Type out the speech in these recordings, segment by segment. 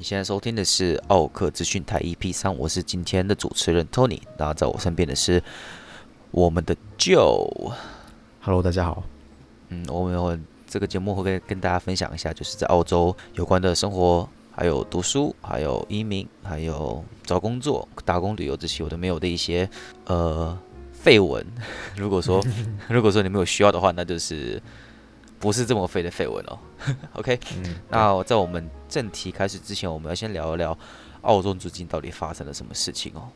你现在收听的是奥克资讯台 EP 三，我是今天的主持人 Tony，然后在我身边的是我们的 Joe。Hello，大家好。嗯，我们这个节目会跟跟大家分享一下，就是在澳洲有关的生活，还有读书，还有移民，还有找工作、打工、旅游这些有的没有的一些呃废文。如果说 如果说你们有需要的话，那就是。不是这么废的绯闻哦，OK，嗯，那在我们正题开始之前，我们要先聊一聊澳洲最近到底发生了什么事情哦。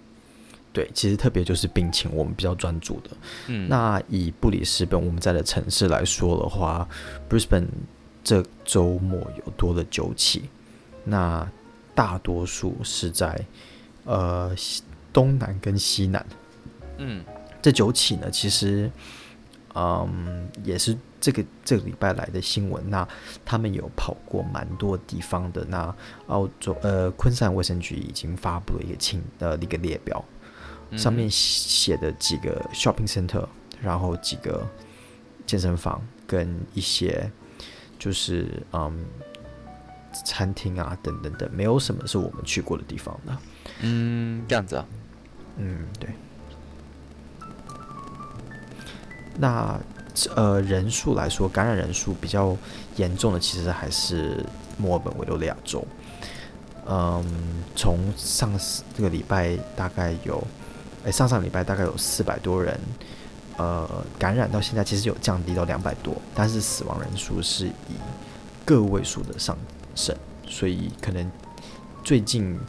对，其实特别就是病情，我们比较专注的。嗯，那以布里斯本我们在的城市来说的话，Brisbane 这周末有多了九起，那大多数是在呃东南跟西南。嗯，这九起呢，其实嗯也是。这个这个礼拜来的新闻，那他们有跑过蛮多地方的。那澳洲呃，昆山卫生局已经发布了一个清呃一个列表，上面写的几个 shopping center，然后几个健身房跟一些就是嗯餐厅啊等等等，没有什么是我们去过的地方的。嗯，这样子啊。嗯，对。那。呃，人数来说，感染人数比较严重的其实还是墨尔本维多利亚州。嗯，从上这个礼拜大概有，哎，上上礼拜大概有四百多人，呃，感染到现在其实有降低到两百多，但是死亡人数是以个位数的上升，所以可能最近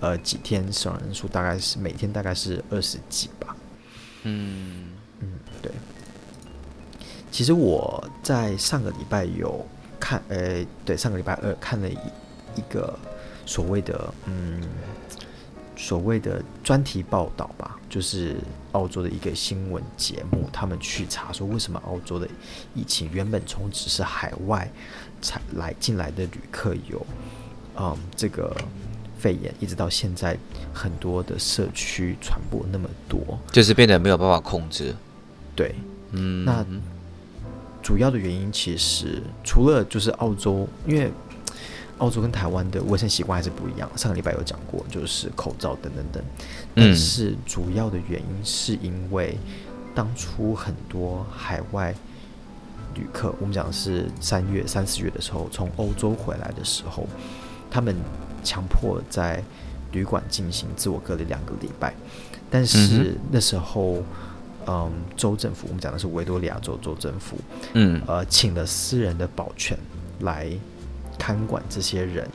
呃几天死亡人数大概是每天大概是二十几吧。嗯嗯，对。其实我在上个礼拜有看，呃，对，上个礼拜二看了一一个所谓的，嗯，所谓的专题报道吧，就是澳洲的一个新闻节目，他们去查说为什么澳洲的疫情原本从只是海外才来进来的旅客有，嗯，这个肺炎，一直到现在很多的社区传播那么多，就是变得没有办法控制。对，嗯，那。主要的原因其实除了就是澳洲，因为澳洲跟台湾的卫生习惯还是不一样。上个礼拜有讲过，就是口罩等等等。但是主要的原因是因为当初很多海外旅客，我们讲的是三月、三四月的时候从欧洲回来的时候，他们强迫在旅馆进行自我隔离两个礼拜，但是那时候。嗯，州政府，我们讲的是维多利亚州州政府，嗯，呃，请了私人的保全来看管这些人，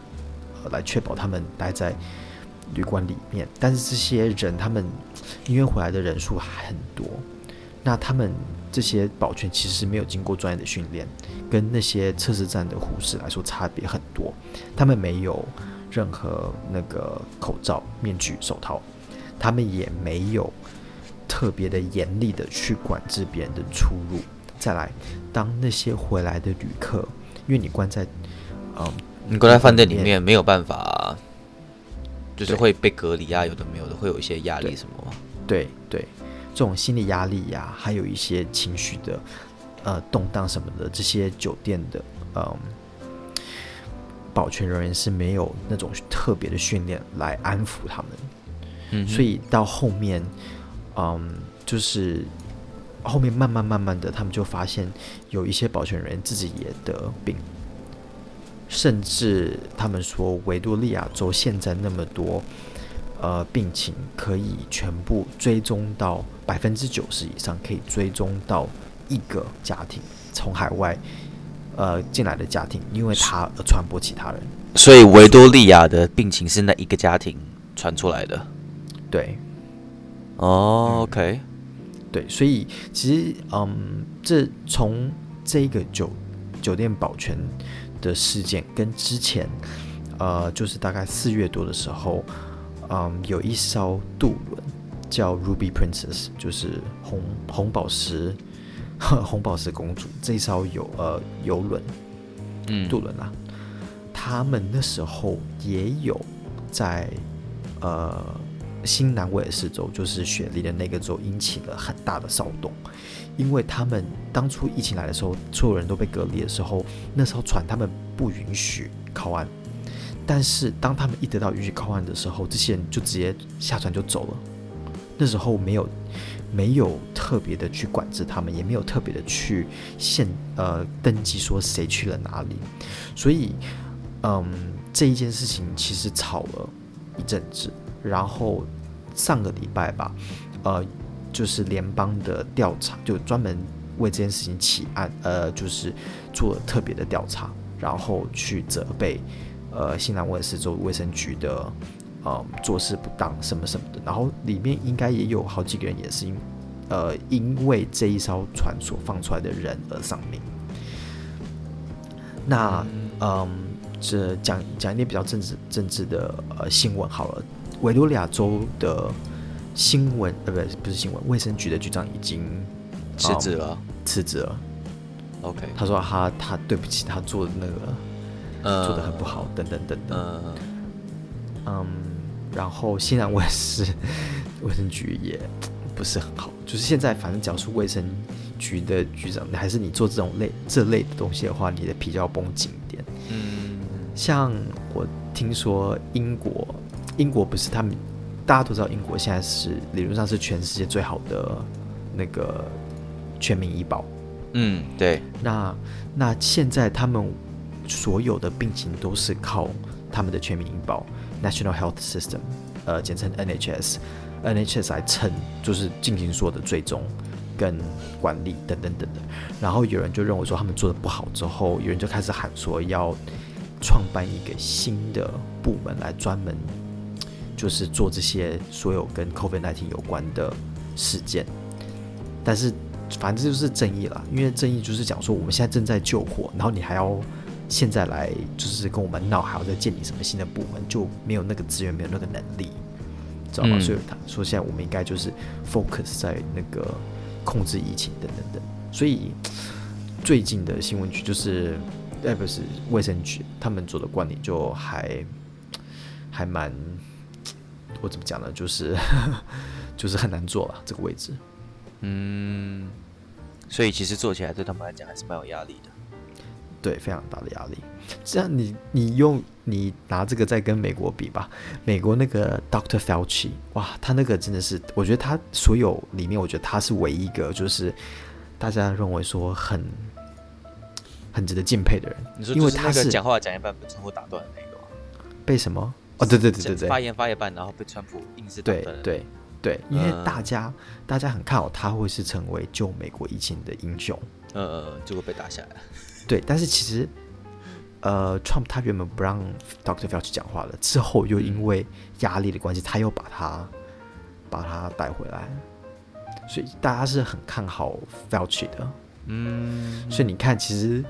呃，来确保他们待在旅馆里面。但是这些人他们因为回来的人数很多，那他们这些保全其实没有经过专业的训练，跟那些测试站的护士来说差别很多。他们没有任何那个口罩、面具、手套，他们也没有。特别的严厉的去管制别人的出入。再来，当那些回来的旅客，因为你关在，嗯，你关在饭店里面没有办法，就是会被隔离啊，有的没有的，会有一些压力什么吗？对对，这种心理压力呀、啊，还有一些情绪的呃动荡什么的，这些酒店的嗯保全人员是没有那种特别的训练来安抚他们，嗯，所以到后面。嗯，就是后面慢慢慢慢的，他们就发现有一些保全人员自己也得病，甚至他们说维多利亚州现在那么多呃病情，可以全部追踪到百分之九十以上，可以追踪到一个家庭从海外呃进来的家庭，因为他而传播其他人。所以维多利亚的病情是那一个家庭传出来的，对。哦、oh，OK，对，所以其实，嗯，这从这个酒酒店保全的事件跟之前，呃，就是大概四月多的时候，嗯，有一艘渡轮叫 Ruby Princess，就是红红宝石 红宝石公主这一艘游呃游轮，嗯，渡轮啊，他们那时候也有在呃。新南威尔士州就是雪梨的那个州，引起了很大的骚动，因为他们当初疫情来的时候，所有人都被隔离的时候，那艘船他们不允许靠岸，但是当他们一得到允许靠岸的时候，这些人就直接下船就走了。那时候没有没有特别的去管制他们，也没有特别的去限呃登记说谁去了哪里。所以，嗯，这一件事情其实吵了一阵子。然后上个礼拜吧，呃，就是联邦的调查，就专门为这件事情起案，呃，就是做了特别的调查，然后去责备呃新南威尔士州卫生局的呃做事不当什么什么的。然后里面应该也有好几个人也是因呃因为这一艘船所放出来的人而丧命。那嗯，这讲讲一点比较政治政治的呃新闻好了。维多利亚州的新闻呃，不是不是新闻，卫生局的局长已经辞职了，辞职了。OK，他说他他对不起他做的那个，呃，做的很不好，等等等等。呃、嗯，然后新南威尔士卫生局也不是很好，就是现在反正只要是卫生局的局长，还是你做这种类这类的东西的话，你的皮就要绷紧一点。嗯，像我听说英国。英国不是他们，大家都知道，英国现在是理论上是全世界最好的那个全民医保。嗯，对。那那现在他们所有的病情都是靠他们的全民医保 （National Health System），呃，简称 NHS，NHS 来称，就是进行所有的追踪跟管理等等等等。然后有人就认为说他们做的不好，之后有人就开始喊说要创办一个新的部门来专门。就是做这些所有跟 COVID-19 有关的事件，但是反正就是正义了，因为正义就是讲说我们现在正在救火，然后你还要现在来就是跟我们闹，还要再建立什么新的部门，就没有那个资源，没有那个能力，知道吗？嗯、所以他说现在我们应该就是 focus 在那个控制疫情等等等。所以最近的新闻局就是，哎，不是卫生局，他们做的管理就还还蛮。我怎么讲呢？就是 就是很难做了这个位置，嗯，所以其实做起来对他们来讲还是蛮有压力的，对，非常大的压力。这样你你用你拿这个再跟美国比吧，美国那个 Doctor Fauci，哇，他那个真的是，我觉得他所有里面，我觉得他是唯一一个就是大家认为说很很值得敬佩的人。你说，因为他是讲话讲一半被窗户打断的那个，被什么？哦，对对对对对，发言发一半，然后被川普硬是对对对，因为大家、嗯、大家很看好他会是成为救美国疫情的英雄，呃呃，结果被打下来。对，但是其实，呃，Trump 他原本不让 Dr. Fauci 讲话了，之后又因为压力的关系，他又把他把他带回来，所以大家是很看好 Fauci 的。嗯，所以你看，其实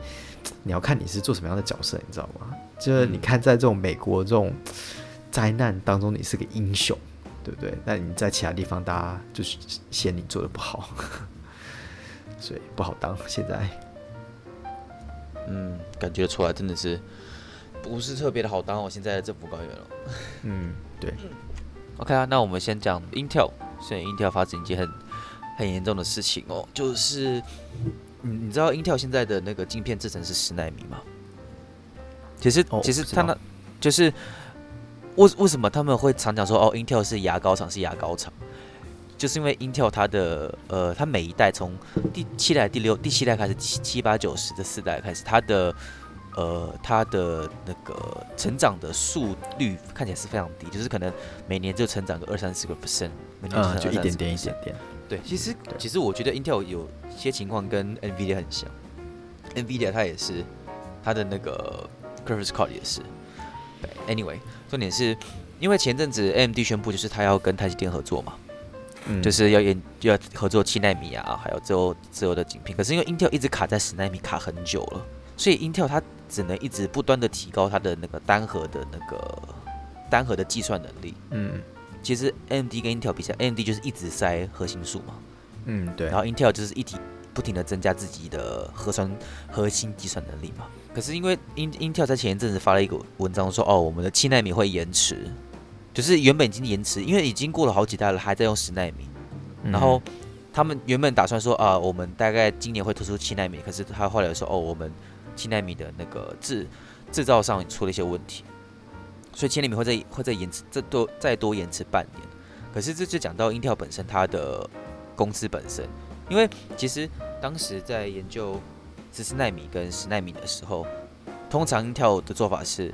你要看你是做什么样的角色，你知道吗？就是你看，在这种美国这种灾难当中，你是个英雄，对不对？那你在其他地方，大家就是嫌你做的不好，所以不好当。现在，嗯，感觉出来真的是不是特别的好当。我现在的政府官员了，嗯，对。OK 啊，那我们先讲 Intel，现在 Intel 发生一件很很严重的事情哦，就是你你知道 Intel 现在的那个晶片制成是十奈米吗？其实，其实他那，就是为为什么他们会常讲说哦，Intel 是牙膏厂，是牙膏厂，就是因为 Intel 它的呃，它每一代从第七代、第六、第七代开始，七七八九十这四代开始，它的呃，它的那个成长的速率看起来是非常低，就是可能每年就成长个二三十个 percent，每年就，就一点点一点点。对，其实其实我觉得 Intel 有些情况跟 NVIDIA 很像，NVIDIA 它也是它的那个。Graphics card 也是，对，Anyway，重点是因为前阵子 AMD 宣布就是他要跟台积电合作嘛，嗯，就是要研要合作七纳米啊，还有之后之后的晶片。可是因为 Intel 一直卡在十纳米卡很久了，所以 Intel 它只能一直不断的提高它的那个单核的那个单核的计算能力。嗯，其实 AMD 跟 Intel 比起来，AMD 就是一直塞核心数嘛，嗯，对，然后 Intel 就是一体不停的增加自己的核算核心计算能力嘛。可是因为 Intel 在前一阵子发了一个文章说，哦，我们的七纳米会延迟，就是原本已经延迟，因为已经过了好几代了，还在用十纳米。然后他们原本打算说，啊，我们大概今年会推出七纳米，可是他后来说，哦，我们七纳米的那个制制造上出了一些问题，所以七纳米会再会再延迟，再多再多延迟半年。可是这就讲到 Intel 本身它的公司本身，因为其实当时在研究十四纳米跟十纳米的时候，通常 Intel 的做法是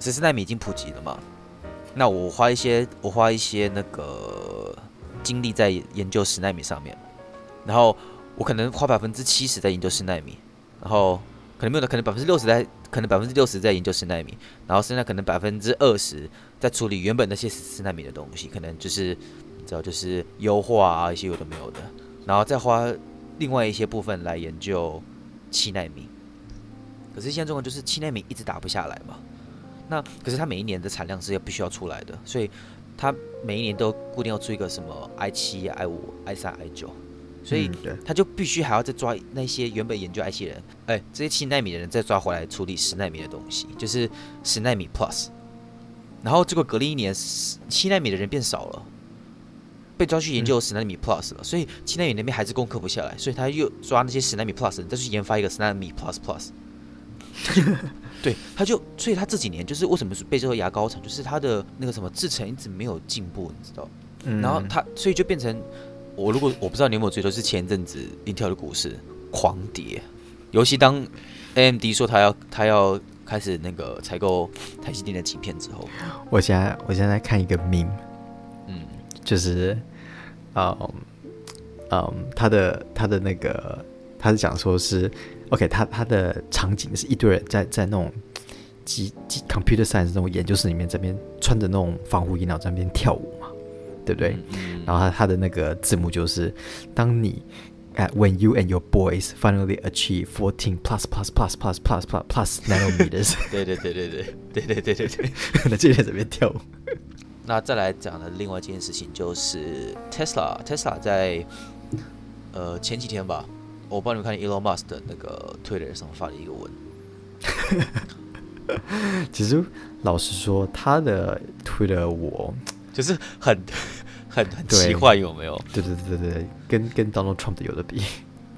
十四纳米已经普及了嘛，那我花一些我花一些那个精力在研究十纳米上面，然后我可能花百分之七十在研究十纳米，然后可能没有的，可能百分之六十在可能百分之六十在研究十纳米，然后剩下可能百分之二十在处理原本那些十四纳米的东西，可能就是主要就是优化啊一些有的没有的，然后再花另外一些部分来研究。七纳米，可是现在中国就是七纳米一直打不下来嘛。那可是它每一年的产量是要必须要出来的，所以它每一年都固定要出一个什么 i 七、i 五、i 三、i 九，所以它就必须还要再抓那些原本研究 i 七人，哎，这些七纳米的人再抓回来处理十纳米的东西，就是十纳米 plus。然后结果隔了一年，七纳米的人变少了。被抓去研究十纳米 plus 了，所以七纳米那边还是攻克不下来，所以他又抓那些十纳米 plus 再去研发一个十纳米 plus plus。对，他就，所以他这几年就是为什么是被这个牙膏厂，就是他的那个什么制成一直没有进步，你知道？然后他，所以就变成我如果我不知道你有没有追，都是前一阵子 Intel 的股市狂跌，尤其当 AMD 说他要他要开始那个采购台积电的晶片之后，我现在我现在看一个 meme。就是，嗯嗯，他的他的那个，他是讲说是，OK，他他的场景是一堆人在在那种机机 computer science 那种研究室里面，这边穿着那种防护衣，然后在那边跳舞嘛，对不对？嗯、然后他他的那个字幕就是，当你，uh, when you and your boys finally achieve fourteen plus plus plus plus plus plus plus nanometers，对对对对对对对对对对，那就在这边跳舞。那再来讲的另外一件事情就是 Tesla，Tesla 在呃前几天吧，我帮你们看 Elon Musk 的那个 Twitter 上发了一个文。其实老实说，他的 Twitter 我就是很 很很奇怪，有没有？对对对对对，跟跟 Donald Trump 的有的比。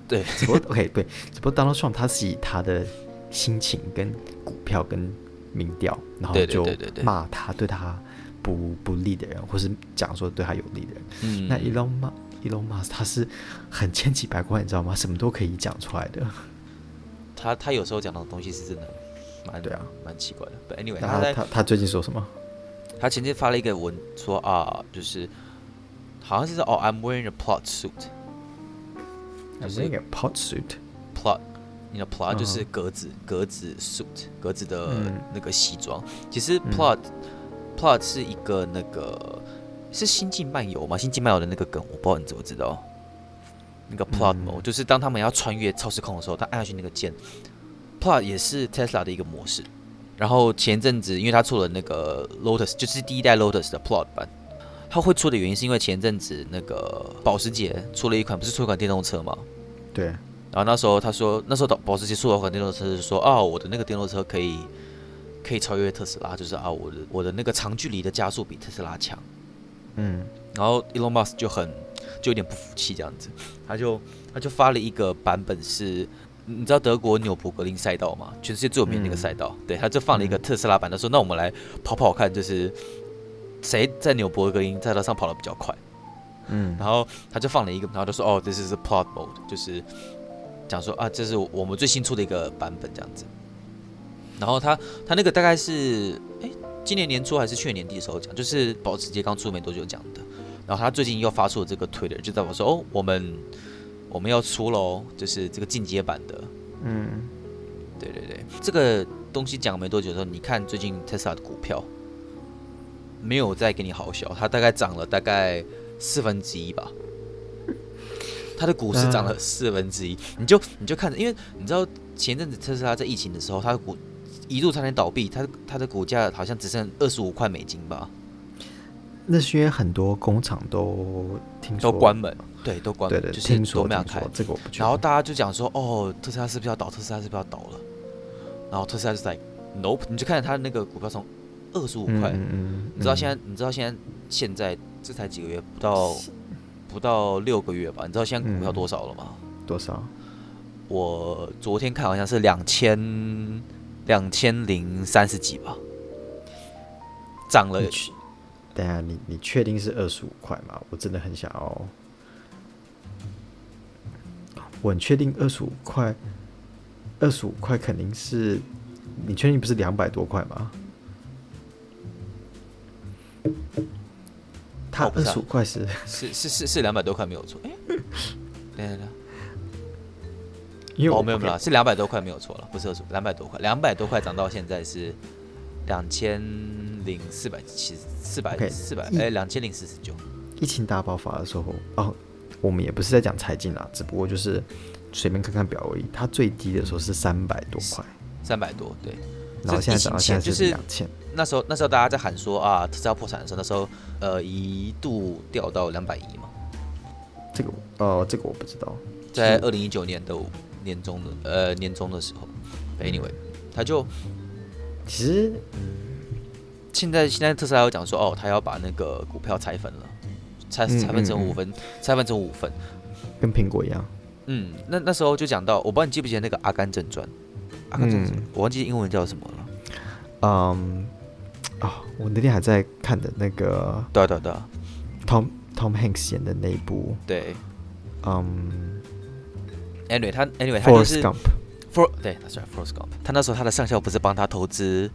对，只不过 OK 对，只不过 Donald Trump 他是以他的心情跟股票跟民调，然后就骂他，对他。不不利的人，或是讲说对他有利的人，嗯，那 Elon Musk，Elon Musk 他是很千奇百怪，你知道吗？什么都可以讲出来的。他他有时候讲的东西是真的蛮对啊，蛮奇怪的。But anyway，他他他，他最近说什么？他前天发了一个文说啊，就是好像是说哦，I'm wearing a plot suit。I'm wearing a plot suit。plot，你的 plot 就是格子格子 suit 格子的那个西装。其实 plot、嗯。Plot 是一个那个是星际漫游吗？星际漫游的那个梗，我不知道你怎么知道。那个 Plot Mode、嗯、就是当他们要穿越超时空的时候，他按下去那个键。Plot 也是 Tesla 的一个模式。然后前阵子，因为他出了那个 Lotus，就是第一代 Lotus 的 Plot 版，他会出的原因是因为前阵子那个保时捷出了一款，不是出一款电动车吗？对。然后那时候他说，那时候保时捷出了一款电动车，是说啊，我的那个电动车可以。可以超越特斯拉，就是啊，我的我的那个长距离的加速比特斯拉强，嗯，然后 Elon Musk 就很就有点不服气这样子，他就他就发了一个版本是，你知道德国纽博格林赛道吗？全世界最有名的那个赛道，嗯、对，他就放了一个特斯拉版，他说那我们来跑跑看，就是谁在纽博格林赛道上跑得比较快，嗯，然后他就放了一个，然后就说哦，this is a plot mode，就是讲说啊，这是我们最新出的一个版本这样子。然后他他那个大概是哎，今年年初还是去年年底的时候讲，就是保时捷刚出没多久讲的。然后他最近又发出了这个 Twitter，就在我说哦，我们我们要出喽，就是这个进阶版的。嗯，对对对，这个东西讲没多久的时候，你看最近 Tesla 的股票没有再给你好笑，它大概涨了大概四分之一吧。它的股市涨了四分之一，你就你就看着，因为你知道前阵子特斯拉在疫情的时候，它的股。一度差点倒闭，它它的股价好像只剩二十五块美金吧。那是因为很多工厂都听说都关门，对，都关门，对对对，就是都没有开。这个我不。然后大家就讲说，哦，特斯拉是不是要倒？特斯拉是不是要倒了？然后特斯拉就在、Nope，你就看它那个股票从二十五块，你知道现在，你知道现在现在这才几个月，不到不到六个月吧？你知道现在股票多少了吗？嗯、多少？我昨天看好像是两千。两千零三十几吧，涨了。等下，你你确定是二十五块吗？我真的很想要，我很确定二十五块，二十五块肯定是，你确定不是两百多块吗？他二十五块是是是是是两百多块没有错。哎，等等等，因为哦没有没有是两百多块没有错了，不是二十五，两百多块，两百多块涨到现在是两千零四百七四百四百哎两千零四十九。疫情大爆发的时候哦，我们也不是在讲财经啦，只不过就是随便看看表而已。它最低的时候是三百多块，三百多对。然后现在涨到现在是两千。那时候那时候大家在喊说啊，特斯拉破产的时候，那时候呃一度掉到两百亿嘛。这个呃这个我不知道，在二零一九年的年终的呃年终的时候，anyway，他就其实现在现在特斯拉有讲说哦，他要把那个股票拆分了，拆拆分成五分，拆分成五分，跟苹果一样。嗯，那那时候就讲到，我不知道你记不记得那个《阿甘正传》。阿甘正传，我忘记英文叫什么了。嗯，啊，我那天还在看的那个，对对对，Tom Tom Hanks 演的那一部，对，嗯，Anyway，他 Anyway 他就是 For 对，他是 Forrest Gump，他那时候他的上校不是帮他投资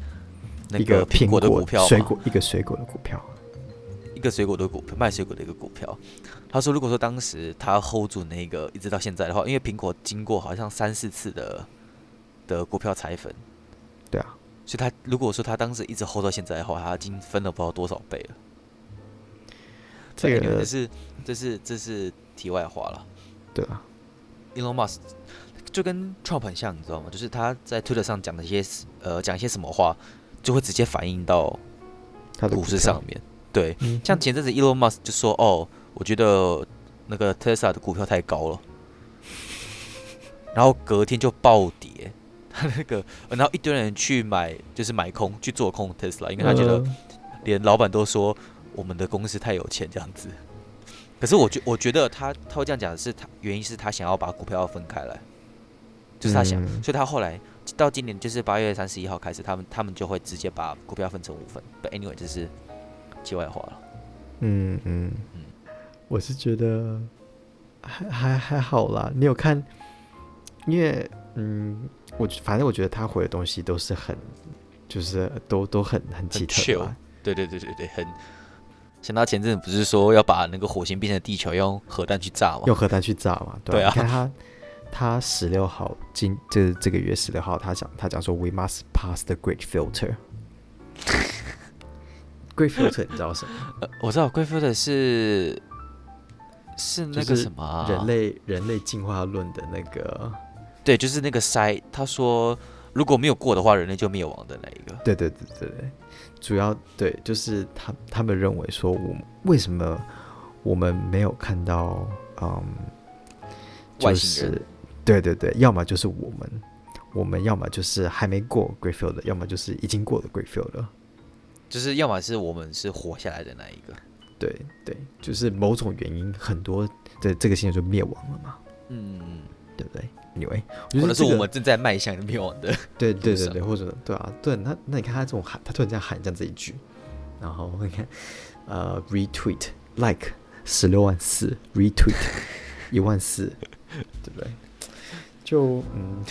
那个苹果的股票，水果一个水果的股票，一个水果的股票，卖水果的一个股票。他说，如果说当时他 hold 住那个一直到现在的话，因为苹果经过好像三四次的。的股票拆分，对啊，所以他如果说他当时一直 hold 到现在的话，他已经分了不知道多少倍了。这个这是这是这是题外话了。对啊，Elon Musk 就跟 Trump 很像，你知道吗？就是他在 Twitter 上讲的一些呃讲一些什么话，就会直接反映到他的股市上面。对，嗯、像前阵子 Elon Musk 就说：“哦，我觉得那个 Tesla 的股票太高了。”然后隔天就暴跌。他那个，然后一堆人去买，就是买空去做空 Tesla，，因为他觉得连老板都说我们的公司太有钱这样子。可是我觉我觉得他他会这样讲的是他原因是他想要把股票要分开来，就是他想，所以他后来到今年就是八月三十一号开始，他们他们就会直接把股票分成五份。But anyway，这是题外话了。嗯嗯嗯，我是觉得还还还好啦。你有看？因为嗯。我反正我觉得他回的东西都是很，就是都都很很奇特吧。对对对对对，很。像他前阵子不是说要把那个火星变成地球，用核弹去炸吗？用核弹去炸嘛？对啊。你看他，他十六号今就是这个月十六号，他讲他讲说，We must pass the great filter。great filter 你知道什么？呃，我知道 great filter 是是那个什么、啊、人类人类进化论的那个。对，就是那个筛。他说，如果没有过的话，人类就灭亡的那一个。对对对对对，主要对，就是他他们认为说，我为什么我们没有看到，嗯，就是。对对对，要么就是我们，我们要么就是还没过 Great Field 的，要么就是已经过了 Great Field 了。就是要么是我们是活下来的那一个。对对，就是某种原因，很多的这个星球就灭亡了嘛。以为，或者是我们正在迈向灭亡的，对对对对，或者对啊，对，那那你看他这种喊，他突然这样喊这样这一句，然后你看，呃，retweet like 十六万四，retweet 一万四，对不对？就嗯，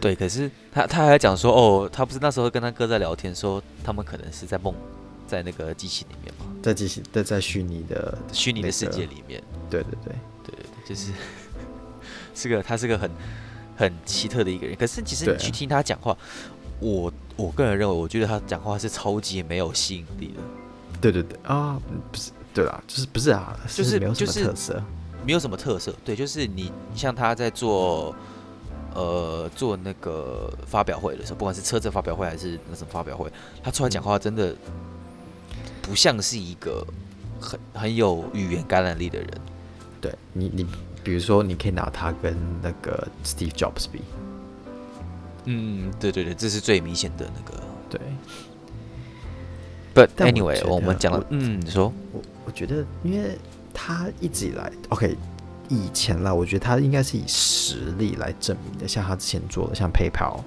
对，可是他他还讲说，哦，他不是那时候跟他哥在聊天，说他们可能是在梦，在那个机器里面嘛，在机器，在在虚拟的虚拟的世界里面，对对对对对对，就是。是个他是个很很奇特的一个人，可是其实你去听他讲话，我我个人认为，我觉得他讲话是超级没有吸引力的。对对对啊，不是对啦，就是不是啊，就是没有什么特色，就是、没有什么特色。对，就是你像他在做呃做那个发表会的时候，不管是车子发表会还是那什么发表会，他出来讲话真的不像是一个很很有语言感染力的人。对你你。比如说，你可以拿他跟那个 Steve Jobs 比。嗯，对对对，这是最明显的那个。对。But anyway，我，我们讲了，嗯，你说，我我觉得，因为他一直以来，OK，以前啦，我觉得他应该是以实力来证明的，像他之前做的，像 PayPal，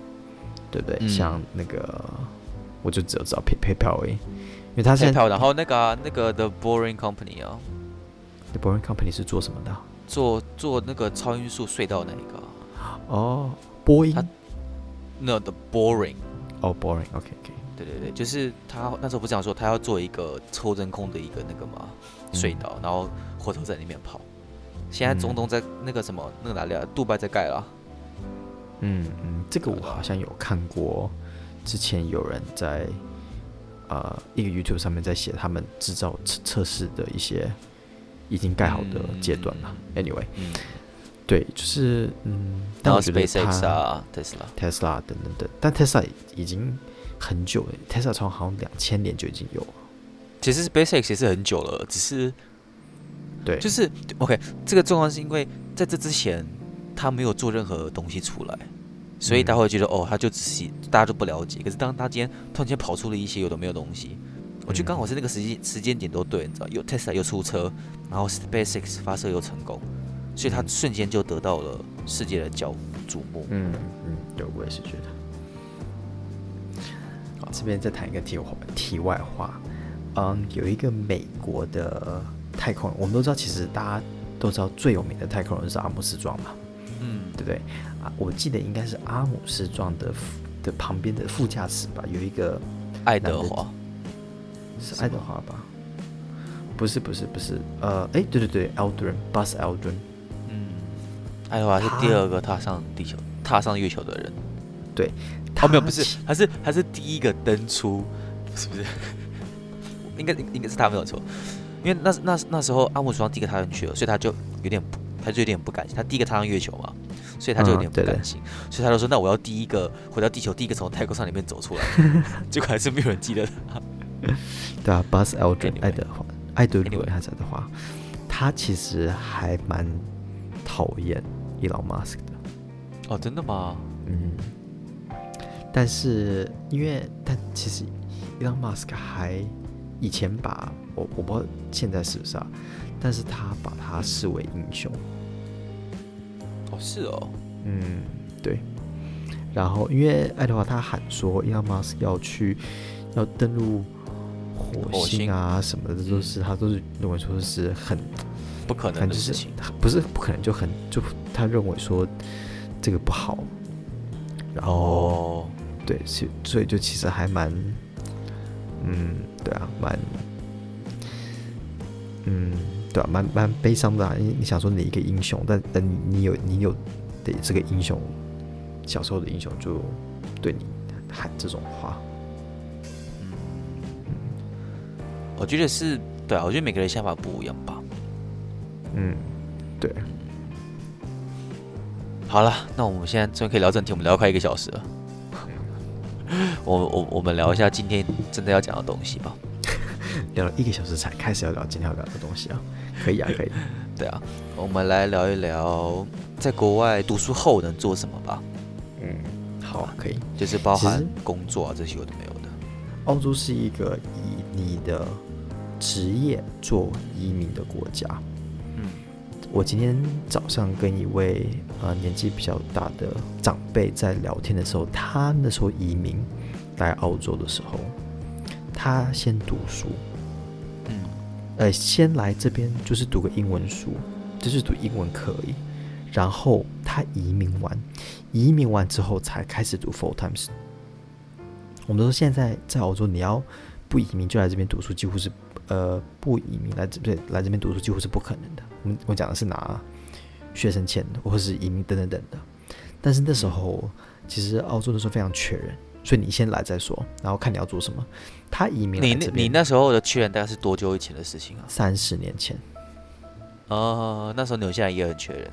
对不对？嗯、像那个我就只有知道 Pay PayPal 而已，因为他现在 PayPal，然后那个、啊、那个 The Boring Company 啊，The Boring Company 是做什么的？做做那个超音速隧道那一个。哦，波音。那 The Boring。哦，Boring。OK OK。对对对，就是他那时候不是讲说他要做一个抽真空的一个那个嘛隧道，嗯、然后火车在里面跑。现在中东在那个什么那个哪里啊？杜拜在盖了。嗯嗯，这个我好像有看过，之前有人在呃一个 YouTube 上面在写他们制造测测试的一些已经盖好的阶段了。嗯、Anyway，、嗯、对，就是嗯，但我觉得他 Tesla Tesla 等等等，但 Tesla 已经很久了，Tesla 从好像两千年就已经有了。其实 SpaceX 也是很久了，只是对，就是 OK，这个状况是因为在这之前他没有做任何东西出来。所以大家会觉得哦，他就只是大家都不了解。可是当他今天突然间跑出了一些有的没有东西，我觉得刚好是那个时间时间点都对，你知道，又 Tesla 又出车，然后 SpaceX 发射又成功，所以他瞬间就得到了世界的焦瞩目。嗯嗯，对，我也是觉得。好，这边再谈一个题题外话，嗯，有一个美国的太空人，我们都知道，其实大家都知道最有名的太空人是阿姆斯壮嘛。嗯，对不对啊？我记得应该是阿姆斯壮的的旁边的副驾驶吧，有一个爱德华，是爱德华吧？不是，不是，不是。呃，哎，对对对，Aldrin，Buzz Aldrin。嗯，爱德华是第二个踏上地球、踏上月球的人。对，哦，没有，不是，他是他是第一个登出，是不是？应该应该是他没有错，因为那那那时候阿姆斯壮第一个踏上去了，所以他就有点。他就有点不甘心，他第一个踏上月球嘛，所以他就有点不甘心，嗯、所以他就说：“那我要第一个回到地球，第一个从太空舱里面走出来。”结果还是没有人记得他。对啊，Buzz Aldrin，爱德华，爱德华还是爱德华，他其实还蛮讨厌 Elon Musk 的。哦，真的吗？嗯。但是因为，但其实 Elon Musk 还以前把我我不知道现在是不是啊？但是他把他视为英雄。哦，是哦，嗯，对。然后，因为爱德华他喊说，Elon Musk 要去要登陆火星啊什么的，都是他都是认为说是很不可能的事情，不是不可能，就很就他认为说这个不好。然后，哦、对，所以所以就其实还蛮，嗯，对啊，蛮，嗯。对啊，蛮蛮悲伤的啊。你你想说你一个英雄，但但你有你有的这个英雄，小时候的英雄就对你喊这种话。我觉得是对啊，我觉得每个人想法不一样吧。嗯，对。好了，那我们现在终于可以聊正题，我们聊快一个小时了。我我我们聊一下今天真的要讲的东西吧。聊了一个小时才开始要聊今天要聊的东西啊。可以啊，可以。对啊，我们来聊一聊在国外读书后能做什么吧。嗯，好啊，可以。就是包含工作啊这些有的没有的。澳洲是一个以你的职业做移民的国家。嗯，我今天早上跟一位呃年纪比较大的长辈在聊天的时候，他那时候移民来澳洲的时候，他先读书。嗯呃，先来这边就是读个英文书，就是读英文可以。然后他移民完，移民完之后才开始读 full time。我们都说现在在澳洲，你要不移民就来这边读书，几乎是呃不移民来这边来这边读书几乎是不可能的。我们我讲的是拿学生签或者是移民等等等的。但是那时候其实澳洲的时候非常缺人。所以你先来再说，然后看你要做什么。他移民，你你那时候的缺人大概是多久以前的事情啊？三十年前。哦，那时候纽西兰也很缺人。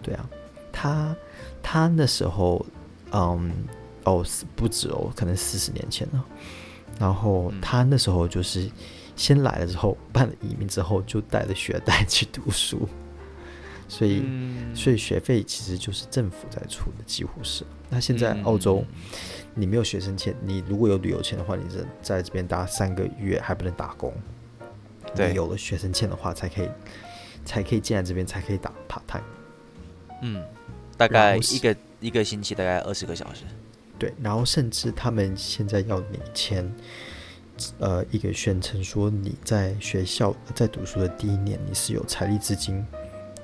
对啊，他他那时候，嗯，哦，不止哦，可能四十年前了。然后他那时候就是先来了之后办了移民之后，就带着学贷去读书。所以，嗯、所以学费其实就是政府在出的，几乎是。那现在澳洲，你没有学生签，你如果有旅游签的话，你是在这边待三个月还不能打工。对，你有了学生签的话，才可以，才可以进来这边，才可以打 part time。嗯，大概一个一个星期大概二十个小时。对，然后甚至他们现在要你签，呃，一个宣称说你在学校在读书的第一年你是有财力资金，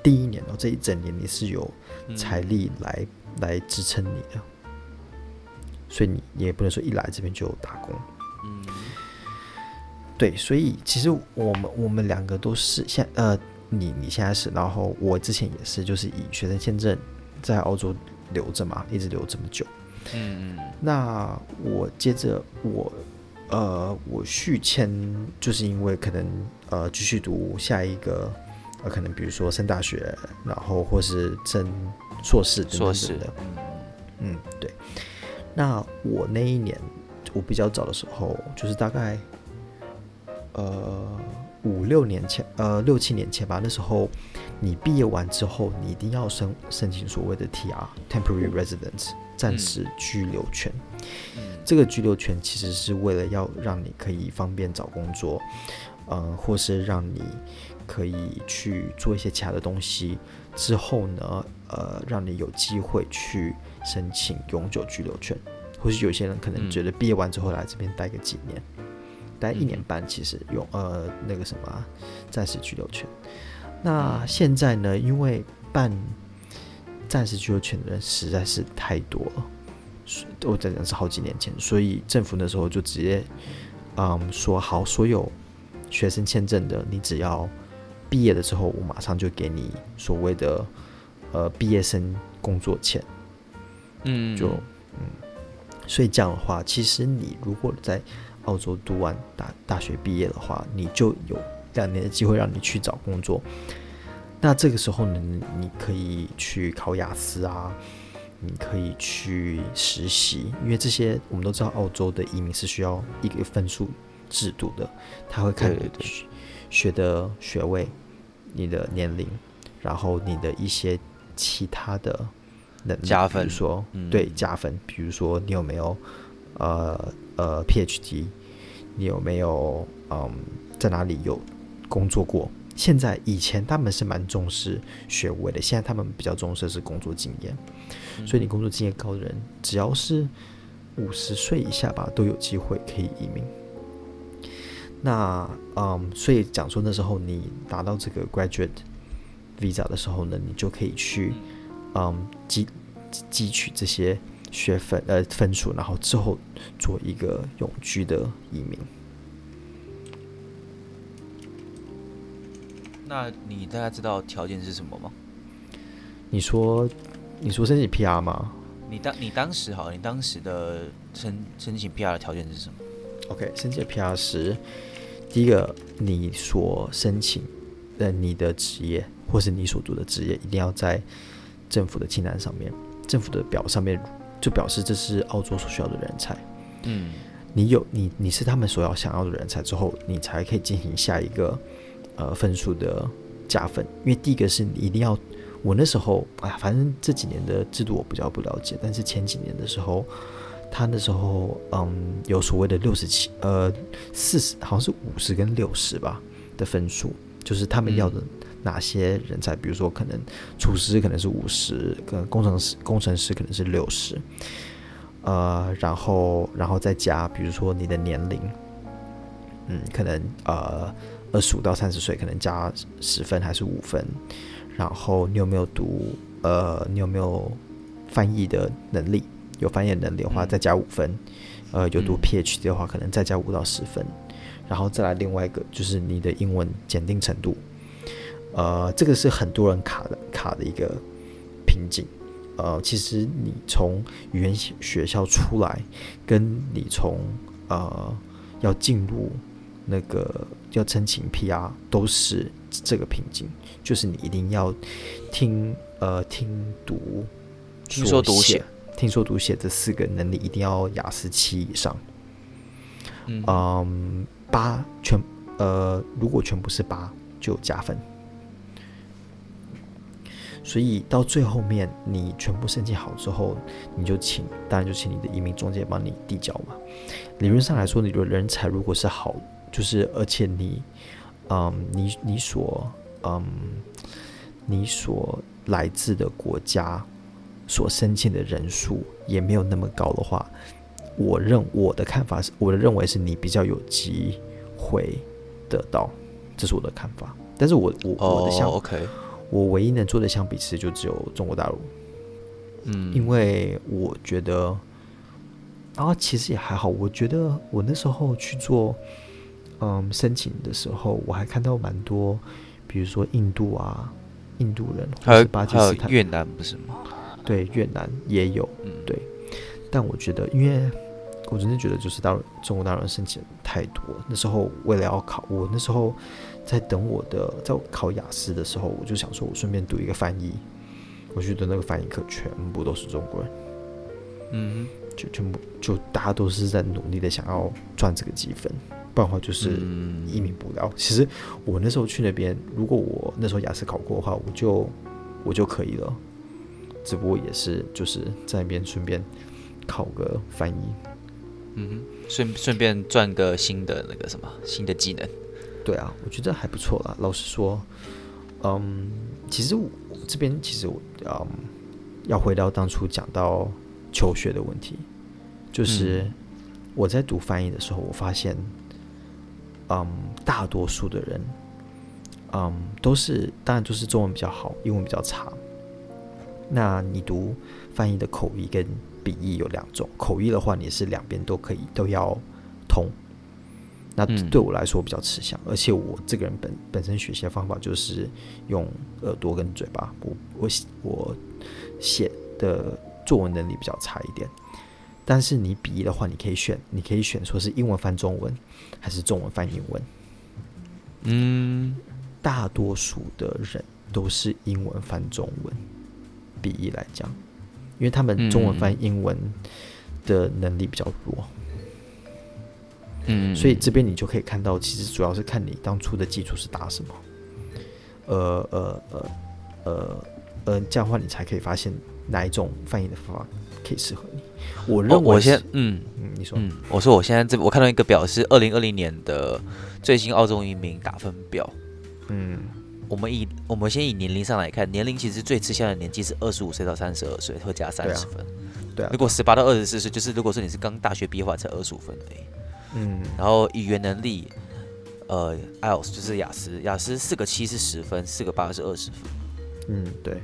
第一年哦，这一整年你是有财力来、嗯、来支撑你的，所以你你也不能说一来这边就打工，嗯，对，所以其实我们我们两个都是现呃，你你现在是，然后我之前也是，就是以学生签证在澳洲留着嘛，一直留这么久。嗯嗯，那我接着我，呃，我续签就是因为可能呃继续读下一个，呃，可能比如说升大学，然后或是升硕士等等的，硕士的，嗯，对。那我那一年我比较早的时候，就是大概呃五六年前，呃六七年前吧。那时候你毕业完之后，你一定要申申请所谓的 TR（Temporary Residence）。暂时居留权，嗯，这个居留权其实是为了要让你可以方便找工作，呃，或是让你可以去做一些其他的东西。之后呢，呃，让你有机会去申请永久居留权，或是有些人可能觉得毕业完之后来这边待个几年，待一年半，其实用呃那个什么暂时居留权。那现在呢，因为办暂时居留权的人实在是太多了，我讲的是好几年前，所以政府那时候就直接，嗯，说好，所有学生签证的，你只要毕业的时候，我马上就给你所谓的呃毕业生工作签，嗯，就嗯，所以这样的话，其实你如果在澳洲读完大大学毕业的话，你就有两年的机会让你去找工作。那这个时候呢，你可以去考雅思啊，你可以去实习，因为这些我们都知道，澳洲的移民是需要一个分数制度的，他会看你学的学位、你的年龄，然后你的一些其他的能力加分，比如说对加分，比如说你有没有呃呃 PhD，你有没有嗯在哪里有工作过。现在以前他们是蛮重视学位的，现在他们比较重视的是工作经验。所以你工作经验高的人，只要是五十岁以下吧，都有机会可以移民。那嗯，所以讲说那时候你拿到这个 graduate visa 的时候呢，你就可以去嗯积汲取这些学分呃分数，然后之后做一个永居的移民。那你大概知道条件是什么吗？你说，你说申请 PR 吗？你当，你当时好，你当时的申申请 PR 的条件是什么？OK，申请 PR 时，第一个，你所申请的你的职业或是你所读的职业，一定要在政府的清单上面，政府的表上面就表示这是澳洲所需要的人才。嗯，你有你你是他们所要想要的人才之后，你才可以进行下一个。呃，分数的加分，因为第一个是你一定要，我那时候哎呀，反正这几年的制度我比较不了解，但是前几年的时候，他那时候嗯有所谓的六十七呃四十好像是五十跟六十吧的分数，就是他们要的哪些人才，比如说可能厨师可能是五十，跟工程师工程师可能是六十，呃，然后然后再加比如说你的年龄，嗯，可能呃。二十五到三十岁可能加十分还是五分，然后你有没有读呃，你有没有翻译的能力？有翻译能力的话再加五分，呃，有读 PhD 的话可能再加五到十分，然后再来另外一个就是你的英文检定程度，呃，这个是很多人卡的卡的一个瓶颈，呃，其实你从语言学校出来，跟你从呃要进入那个。要申请 PR 都是这个瓶颈，就是你一定要听呃听读听说读写听说读写这四个能力一定要雅思七以上。嗯，八全呃如果全部是八就加分。所以到最后面你全部申请好之后，你就请当然就请你的移民中介帮你递交嘛。理论上来说，你的人才如果是好。就是，而且你，嗯，你你所，嗯，你所来自的国家所申请的人数也没有那么高的话，我认我的看法是，我的认为是你比较有机会得到，这是我的看法。但是我我我的相，oh, OK，我唯一能做的相比，其实就只有中国大陆。嗯，因为我觉得，然后其实也还好。我觉得我那时候去做嗯申请的时候，我还看到蛮多，比如说印度啊。印度人，还是巴基斯坦、越南不是吗？对，越南也有，嗯，对。但我觉得，因为我真的觉得，就是大陆中国大陆人申请太多。那时候为了要考，我那时候在等我的，在我考雅思的时候，我就想说，我顺便读一个翻译。我觉得那个翻译课全部都是中国人，嗯，就全部就大家都是在努力的想要赚这个积分。不然的话就是移民不了。嗯、其实我那时候去那边，如果我那时候雅思考过的话，我就我就可以了。只不过也是就是在那边顺便考个翻译，嗯，顺顺便赚个新的那个什么新的技能。对啊，我觉得还不错啦。老实说，嗯，其实我这边其实我嗯要回到当初讲到求学的问题，就是我在读翻译的时候，我发现。嗯，大多数的人，嗯，都是当然就是中文比较好，英文比较差。那你读翻译的口译跟笔译有两种，口译的话你是两边都可以都要通。那对我来说比较吃香，嗯、而且我这个人本本身学习的方法就是用耳朵跟嘴巴，我我我写的作文能力比较差一点。但是你笔译的话，你可以选，你可以选说是英文翻中文，还是中文翻英文。嗯，大多数的人都是英文翻中文，笔译来讲，因为他们中文翻英文的能力比较弱。嗯，所以这边你就可以看到，其实主要是看你当初的基础是打什么。呃呃呃呃呃，这样的话你才可以发现哪一种翻译的方法可以适合你。我认为、哦、我先嗯嗯，你说嗯，我说我现在这我看到一个表是二零二零年的最新澳洲移民打分表。嗯，我们以我们先以年龄上来看，年龄其实最吃香的年纪是二十五岁到三十二岁，会加三十分。对啊。对啊，如果十八到二十四岁，就是如果说你是刚大学毕业的话，才二十五分而已。嗯。然后语言能力，呃，IELTS 就是雅思，雅思四个七是十分，四个八是二十分。嗯，对。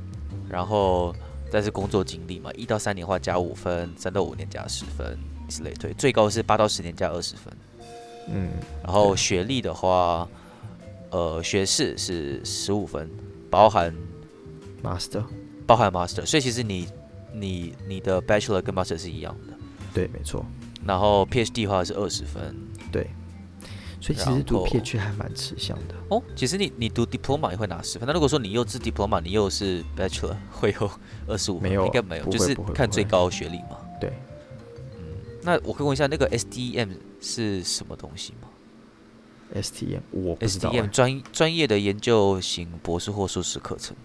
然后。但是工作经历嘛，一到三年的话加五分，三到五年加十分，以此类推，最高是八到十年加二十分。嗯，然后学历的话，呃，学士是十五分，包含 master，包含 master，所以其实你你你的 bachelor 跟 master 是一样的。对，没错。然后 PhD 的话是二十分。对。所以其实读 PhD 还蛮吃香的哦。其实你你读 diploma 也会拿十分，那如果说你又是 diploma，你又是 bachelor，会有二十五分？没有，应该没有，就是看最高学历嘛。对。嗯，那我可以问一下，那个 STEM 是什么东西吗？STEM 我不知道。STEM 专专业的研究型博士或硕士课程。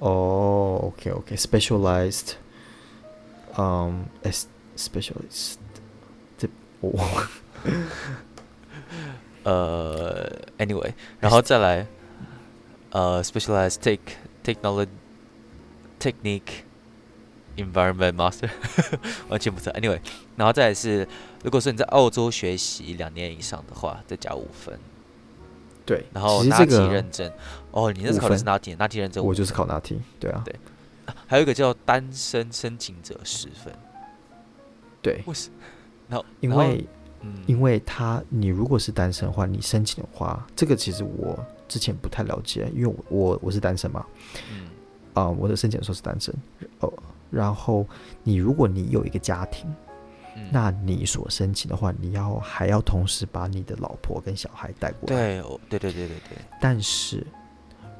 哦，OK OK，specialized，嗯，S specialist，这我。呃，Anyway，然后再来，呃，specialized tech technology technique environment master，完全不错。Anyway，然后再来是，如果说你在澳洲学习两年以上的话，再加五分。对，然后拿题认证，哦，你在考的是拿题拿题认证，我就是考拿题对啊。对，还有一个叫单身申请者十分，对，为什么？然后因为。因为他，你如果是单身的话，你申请的话，这个其实我之前不太了解，因为我我，我是单身嘛，嗯，啊、呃，我的申请的时候是单身，哦，然后你如果你有一个家庭，嗯、那你所申请的话，你要还要同时把你的老婆跟小孩带过来，对，对对对对对。但是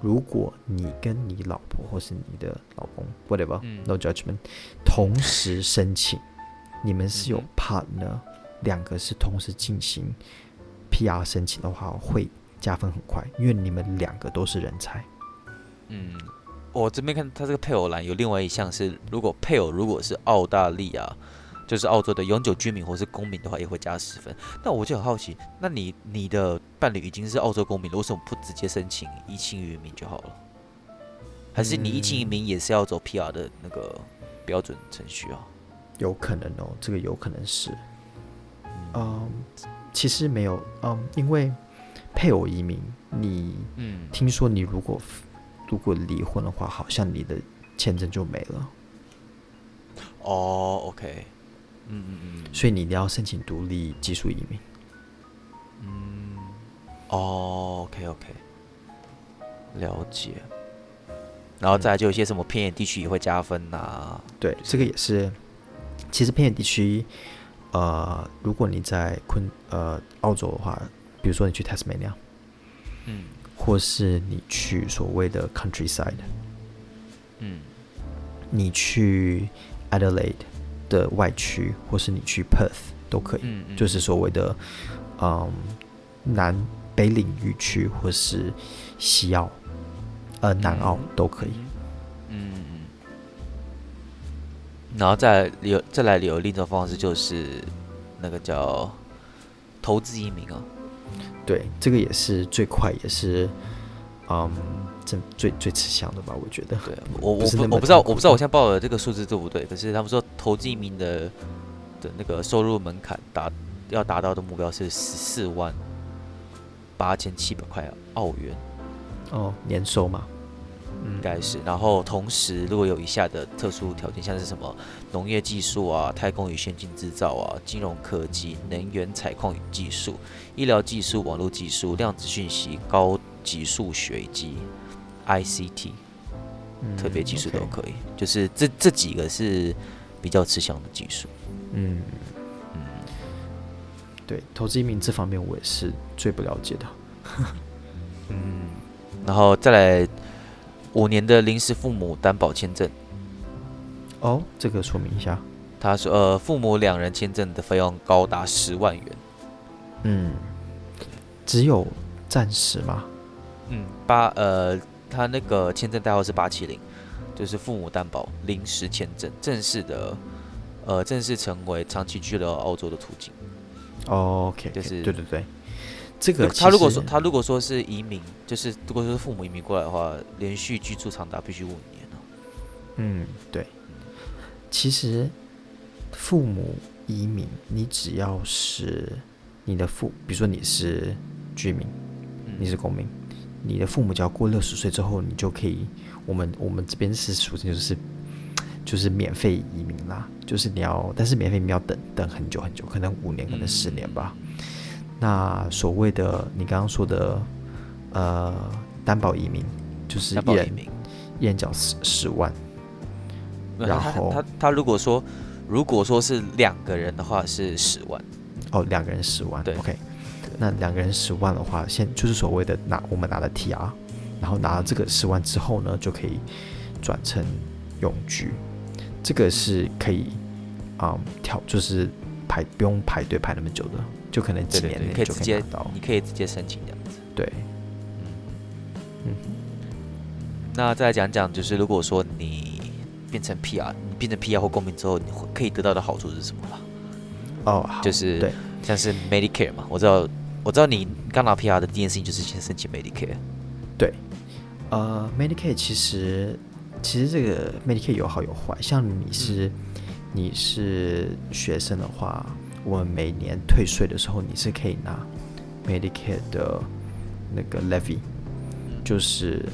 如果你跟你老婆或是你的老公，whatever，no、嗯、judgment，同时申请，你们是有 partner。两个是同时进行 PR 申请的话，会加分很快，因为你们两个都是人才。嗯，我这边看他这个配偶栏有另外一项是，如果配偶如果是澳大利亚，就是澳洲的永久居民或是公民的话，也会加十分。那我就很好奇，那你你的伴侣已经是澳洲公民了，为什么不直接申请一清移民就好了？还是你一清移民也是要走 PR 的那个标准程序啊？有可能哦，这个有可能是。嗯，其实没有，嗯，因为配偶移民，你，嗯，听说你如果如果离婚的话，好像你的签证就没了。哦，OK，嗯嗯嗯，所以你一定要申请独立技术移民。嗯，哦，OK OK，了解。然后再就有一些什么偏远地区也会加分呐、啊。对，这个也是。其实偏远地区，呃，如果你在昆呃澳洲的话，比如说你去 Tasmania，嗯，或是你去所谓的 countryside，嗯，你去 Adelaide 的外区，或是你去 Perth 都可以，嗯嗯，就是所谓的嗯南北领域区，或是西澳。呃，南澳都可以。嗯然后再有再来有另一种方式，就是那个叫投资移民啊。对，这个也是最快，也是嗯，这最最吃香的吧？我觉得。对，我我不我不知道我不知道我现在报的这个数字对不对？可是他们说投资移民的的那个收入门槛达要达到的目标是十四万八千七百块澳元。哦，年收嘛。应该是，然后同时如果有以下的特殊条件，像是什么农业技术啊、太空与先进制造啊、金融科技、能源采矿与技术、医疗技术、网络技术、量子讯息、高级数学以及 ICT，嗯特别技术都可以。就是这这几个是比较吃香的技术。嗯嗯，对，投资移民这方面我也是最不了解的。嗯，然后再来。五年的临时父母担保签证，哦，这个说明一下。他说，呃，父母两人签证的费用高达十万元。嗯，只有暂时吗？嗯，八呃，他那个签证代号是八七零，就是父母担保临时签证，正式的，呃，正式成为长期居留澳洲的途径。哦，OK，就是对对对。这个他如果说他如果说是移民，就是如果说是父母移民过来的话，连续居住长达必须五年哦。嗯，对。其实父母移民，你只要是你的父，比如说你是居民，你是公民，你的父母只要过六十岁之后，你就可以。我们我们这边是属于就是就是免费移民啦，就是你要，但是免费移民要等等很久很久，可能五年，可能十年吧。那所谓的你刚刚说的，呃，担保移民就是一人一人缴十十万，然后他他，他如果说如果说是两个人的话是十万，哦，两个人十万，对，OK，那两个人十万的话，现就是所谓的拿我们拿了 TR，然后拿了这个十万之后呢，就可以转成永居，这个是可以啊，跳、嗯、就是排不用排队排那么久的。就可能几年内就可以直接到，你可以直接申请这样子。对，嗯嗯。那再来讲讲，就是如果说你变成 PR，你变成 PR 或公民之后，你会可以得到的好处是什么吧？哦，就是对，像是 Medicare 嘛，我知道，我知道你刚拿 PR 的第一件事情就是先申请 Medicare。对，呃，Medicare 其实其实这个 Medicare 有好有坏，像你是、嗯、你是学生的话。我们每年退税的时候，你是可以拿 Medicare 的那个 levy，就是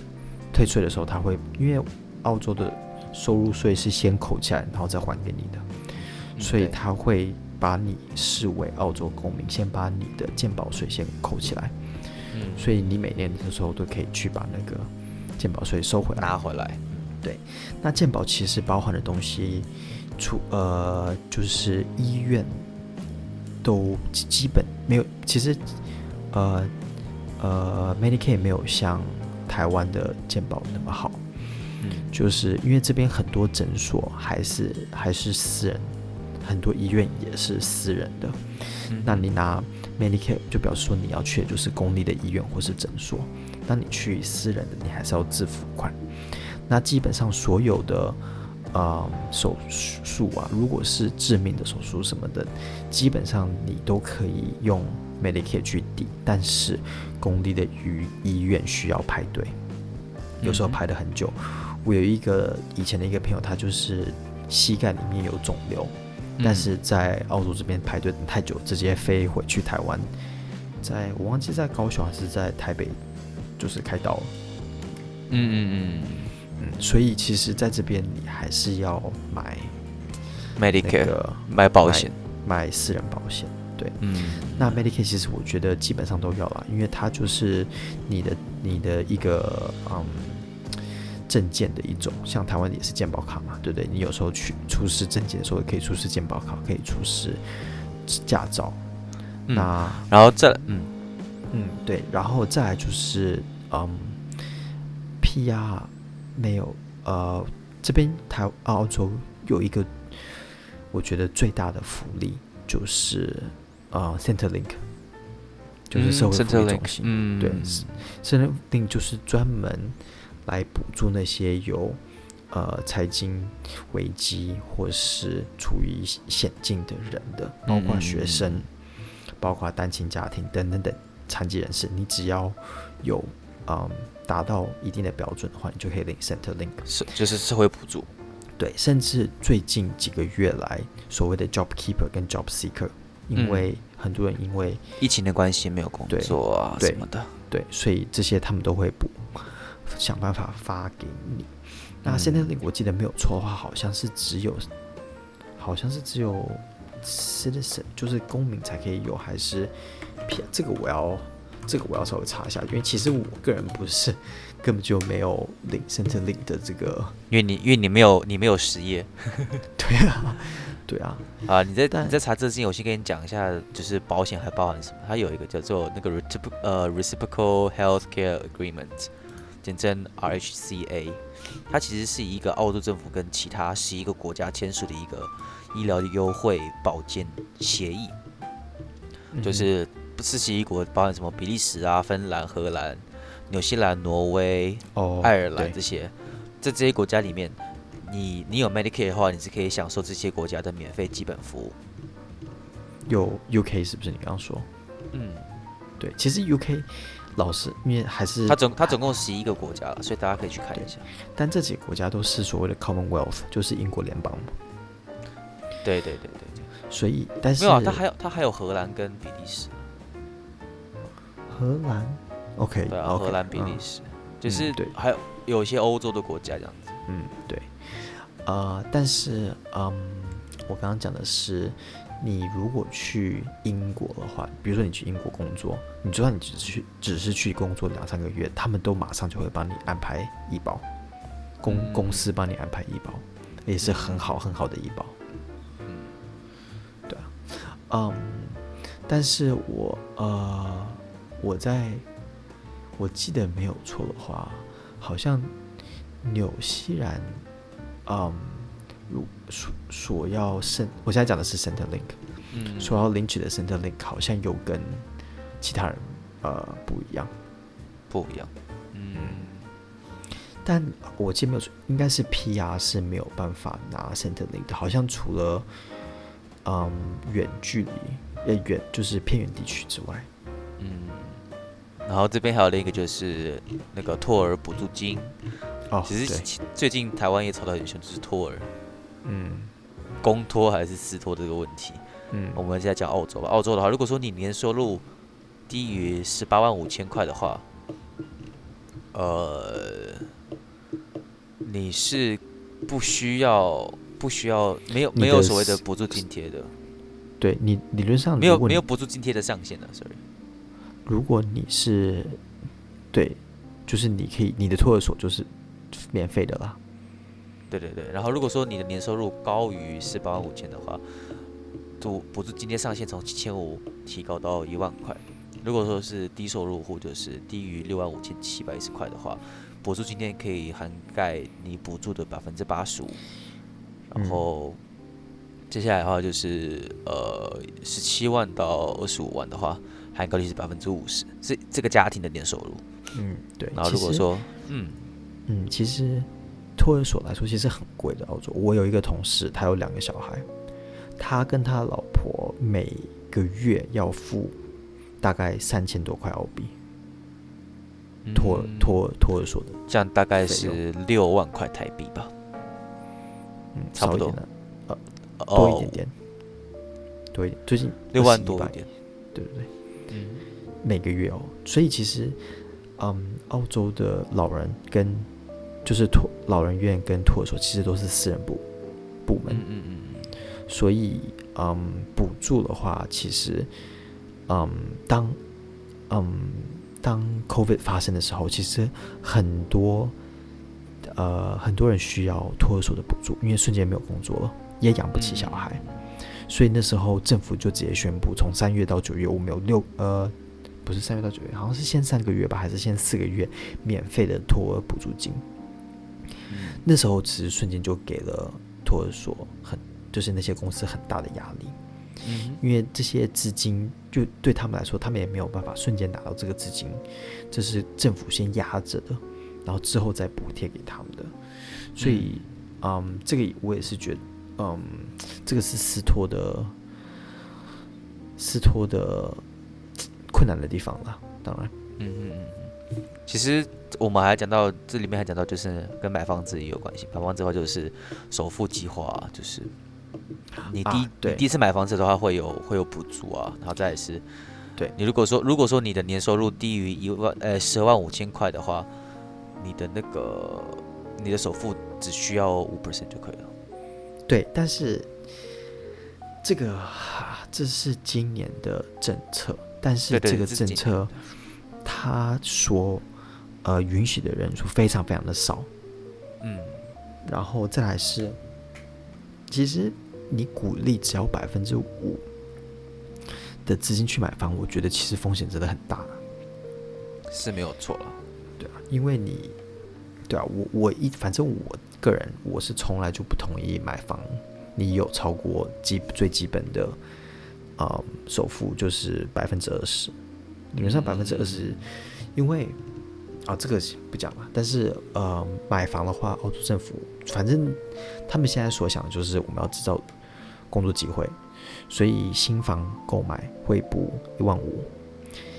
退税的时候，他会因为澳洲的收入税是先扣起来，然后再还给你的，所以他会把你视为澳洲公民，先把你的健保税先扣起来。嗯，所以你每年的时候都可以去把那个健保税收回来，拿回来。对，那健保其实包含的东西，除呃就是医院。都基本没有，其实，呃呃，Medicare 没有像台湾的健保那么好，嗯，就是因为这边很多诊所还是还是私人，很多医院也是私人的，嗯，那你拿 Medicare 就表示说你要去的就是公立的医院或是诊所，那你去私人的你还是要自付款，那基本上所有的。呃，手术啊，如果是致命的手术什么的，基本上你都可以用 Medicare 去抵，但是公立的医医院需要排队，有时候排的很久。我有一个以前的一个朋友，他就是膝盖里面有肿瘤，嗯、但是在澳洲这边排队等太久，直接飞回去台湾，在我忘记在高雄还是在台北，就是开刀了。嗯嗯嗯嗯，所以其实在这边你还是要买 Medicare，买保险，买私人保险。对，嗯，那 Medicare 其实我觉得基本上都要啦，因为它就是你的你的一个嗯证件的一种，像台湾也是健保卡嘛，对不对？你有时候去出示证件的时候，也可以出示健保卡，可以出示驾照。嗯、那然后再嗯嗯对，然后再来就是嗯 PR 没有呃这边台澳洲有一个我觉得最大的福利就是。啊、uh,，Centrelink 就是社会福利中心，嗯、对，Centrelink 就是专门来补助那些有呃财经危机或是处于险境的人的，包括学生，嗯、包括单亲家庭等等等残疾人士。你只要有嗯达到一定的标准的话，你就可以领 Centrelink，是就是社会补助。对，甚至最近几个月来，所谓的 Job Keeper 跟 Job Seeker。因为很多人因为疫情的关系没有工作啊什么的，对，所以这些他们都会补，想办法发给你。那 Centerlink 我记得没有错的话，好像是只有，好像是只有 citizen 就是公民才可以有，还是这个我要这个我要稍微查一下，因为其实我个人不是根本就没有领 Centrelink 的这个，因为你因为你没有你没有失业，对啊。对啊，啊，你在但你在查这之前，我先跟你讲一下，就是保险还包含什么？它有一个叫做那个 reciprocal 呃 reciprocal healthcare agreement，简称 RHCA，它其实是一个澳洲政府跟其他十一个国家签署的一个医疗的优惠保健协议，嗯、就是不是十一国包含什么比利时啊、芬兰、荷兰、纽西兰、挪威、哦、爱尔兰这些，在这些国家里面。你你有 Medicare 的话，你是可以享受这些国家的免费基本服务。有 UK 是不是？你刚刚说，嗯，对，其实 UK 老师因为还是它总它总共十一个国家了，所以大家可以去看一下。但这几个国家都是所谓的 Commonwealth，就是英国联邦嘛。对对对对对。所以，但是没有啊，它还有它还有荷兰跟比利时。荷兰，OK，对啊，okay, 荷兰、比利时，嗯、就是对，还有有一些欧洲的国家这样子。嗯，对。呃，但是，嗯，我刚刚讲的是，你如果去英国的话，比如说你去英国工作，你就算你只是去只是去工作两三个月，他们都马上就会帮你安排医保，公、嗯、公司帮你安排医保，也是很好很好的医保。嗯，对啊，嗯，但是我呃，我在我记得没有错的话，好像纽西兰。嗯，如所所要申，我现在讲的是 Centrelink，嗯，所要领取的 Centrelink 好像有跟其他人呃不一样，不一样，嗯，但我记得没有错，应该是 PR 是没有办法拿 Centrelink 的，好像除了嗯远距离呃远就是偏远地区之外，嗯，然后这边还有另一个就是那个托儿补助金。哦，其实最近台湾也吵得很凶，就是托儿，嗯，公托还是私托这个问题。嗯，我们现在讲澳洲吧。澳洲的话，如果说你年收入低于十八万五千块的话，呃，你是不需要不需要没有没有所谓的补助津贴的。对你理论上没有没有补助津贴的上限的，sorry。如果你是对，就是你可以你的托儿所就是。免费的啦，对对对。然后如果说你的年收入高于十八万五千的话，补补助今天上限从七千五提高到一万块。如果说是低收入户，就是低于六万五千七百一十块的话，补助今天可以涵盖你补助的百分之八十五。然后、接下来的话就是呃十七万到二十五万的话，涵盖率是百分之五十，是这个家庭的年收入。嗯，对。然后如果说嗯。嗯，其实托儿所来说其实很贵的。澳洲，我有一个同事，他有两个小孩，他跟他老婆每个月要付大概三千多块澳币，托托托儿所的，这样大概是六万块台币吧。嗯，差不多呃，多一点点，多一点，最近六万多一一点，对对对，嗯，每个月哦，所以其实，嗯，澳洲的老人跟就是托老人院跟托儿所其实都是私人部部门，嗯嗯嗯嗯，所以，嗯，补助的话，其实，嗯，当，嗯，当 COVID 发生的时候，其实很多。呃，很多人需要托儿所的补助，因为瞬间没有工作了，也养不起小孩，嗯、所以那时候政府就直接宣布，从三月到九月，我们有六呃，不是三月到九月，好像是先三个月吧，还是先四个月免费的托儿补助金。嗯、那时候其实瞬间就给了托儿所很，就是那些公司很大的压力，嗯，因为这些资金就对他们来说，他们也没有办法瞬间拿到这个资金，这是政府先压着的。然后之后再补贴给他们的，所以，嗯，嗯，这个我也是觉得，嗯，这个是斯托的，斯托的困难的地方了。当然，嗯嗯嗯嗯，其实我们还讲到这里面还讲到，就是跟买房子也有关系。买房子的话，就是首付计划，就是你第一、啊、对你第一次买房子的话，会有会有补助啊。然后再是，对你如果说如果说你的年收入低于一万呃十万五千块的话。你的那个，你的首付只需要五 percent 就可以了。对，但是这个哈，这是今年的政策，但是这个政策，它所呃允许的人数非常非常的少。嗯，然后再来是，其实你鼓励只要百分之五的资金去买房，我觉得其实风险真的很大，是没有错了。对啊，因为你，对啊，我我一反正我个人我是从来就不同意买房，你有超过基最基本的，呃，首付就是百分之二十，理论上百分之二十，因为啊这个不讲了，但是呃买房的话，澳洲政府反正他们现在所想的就是我们要制造工作机会，所以新房购买会补一万五。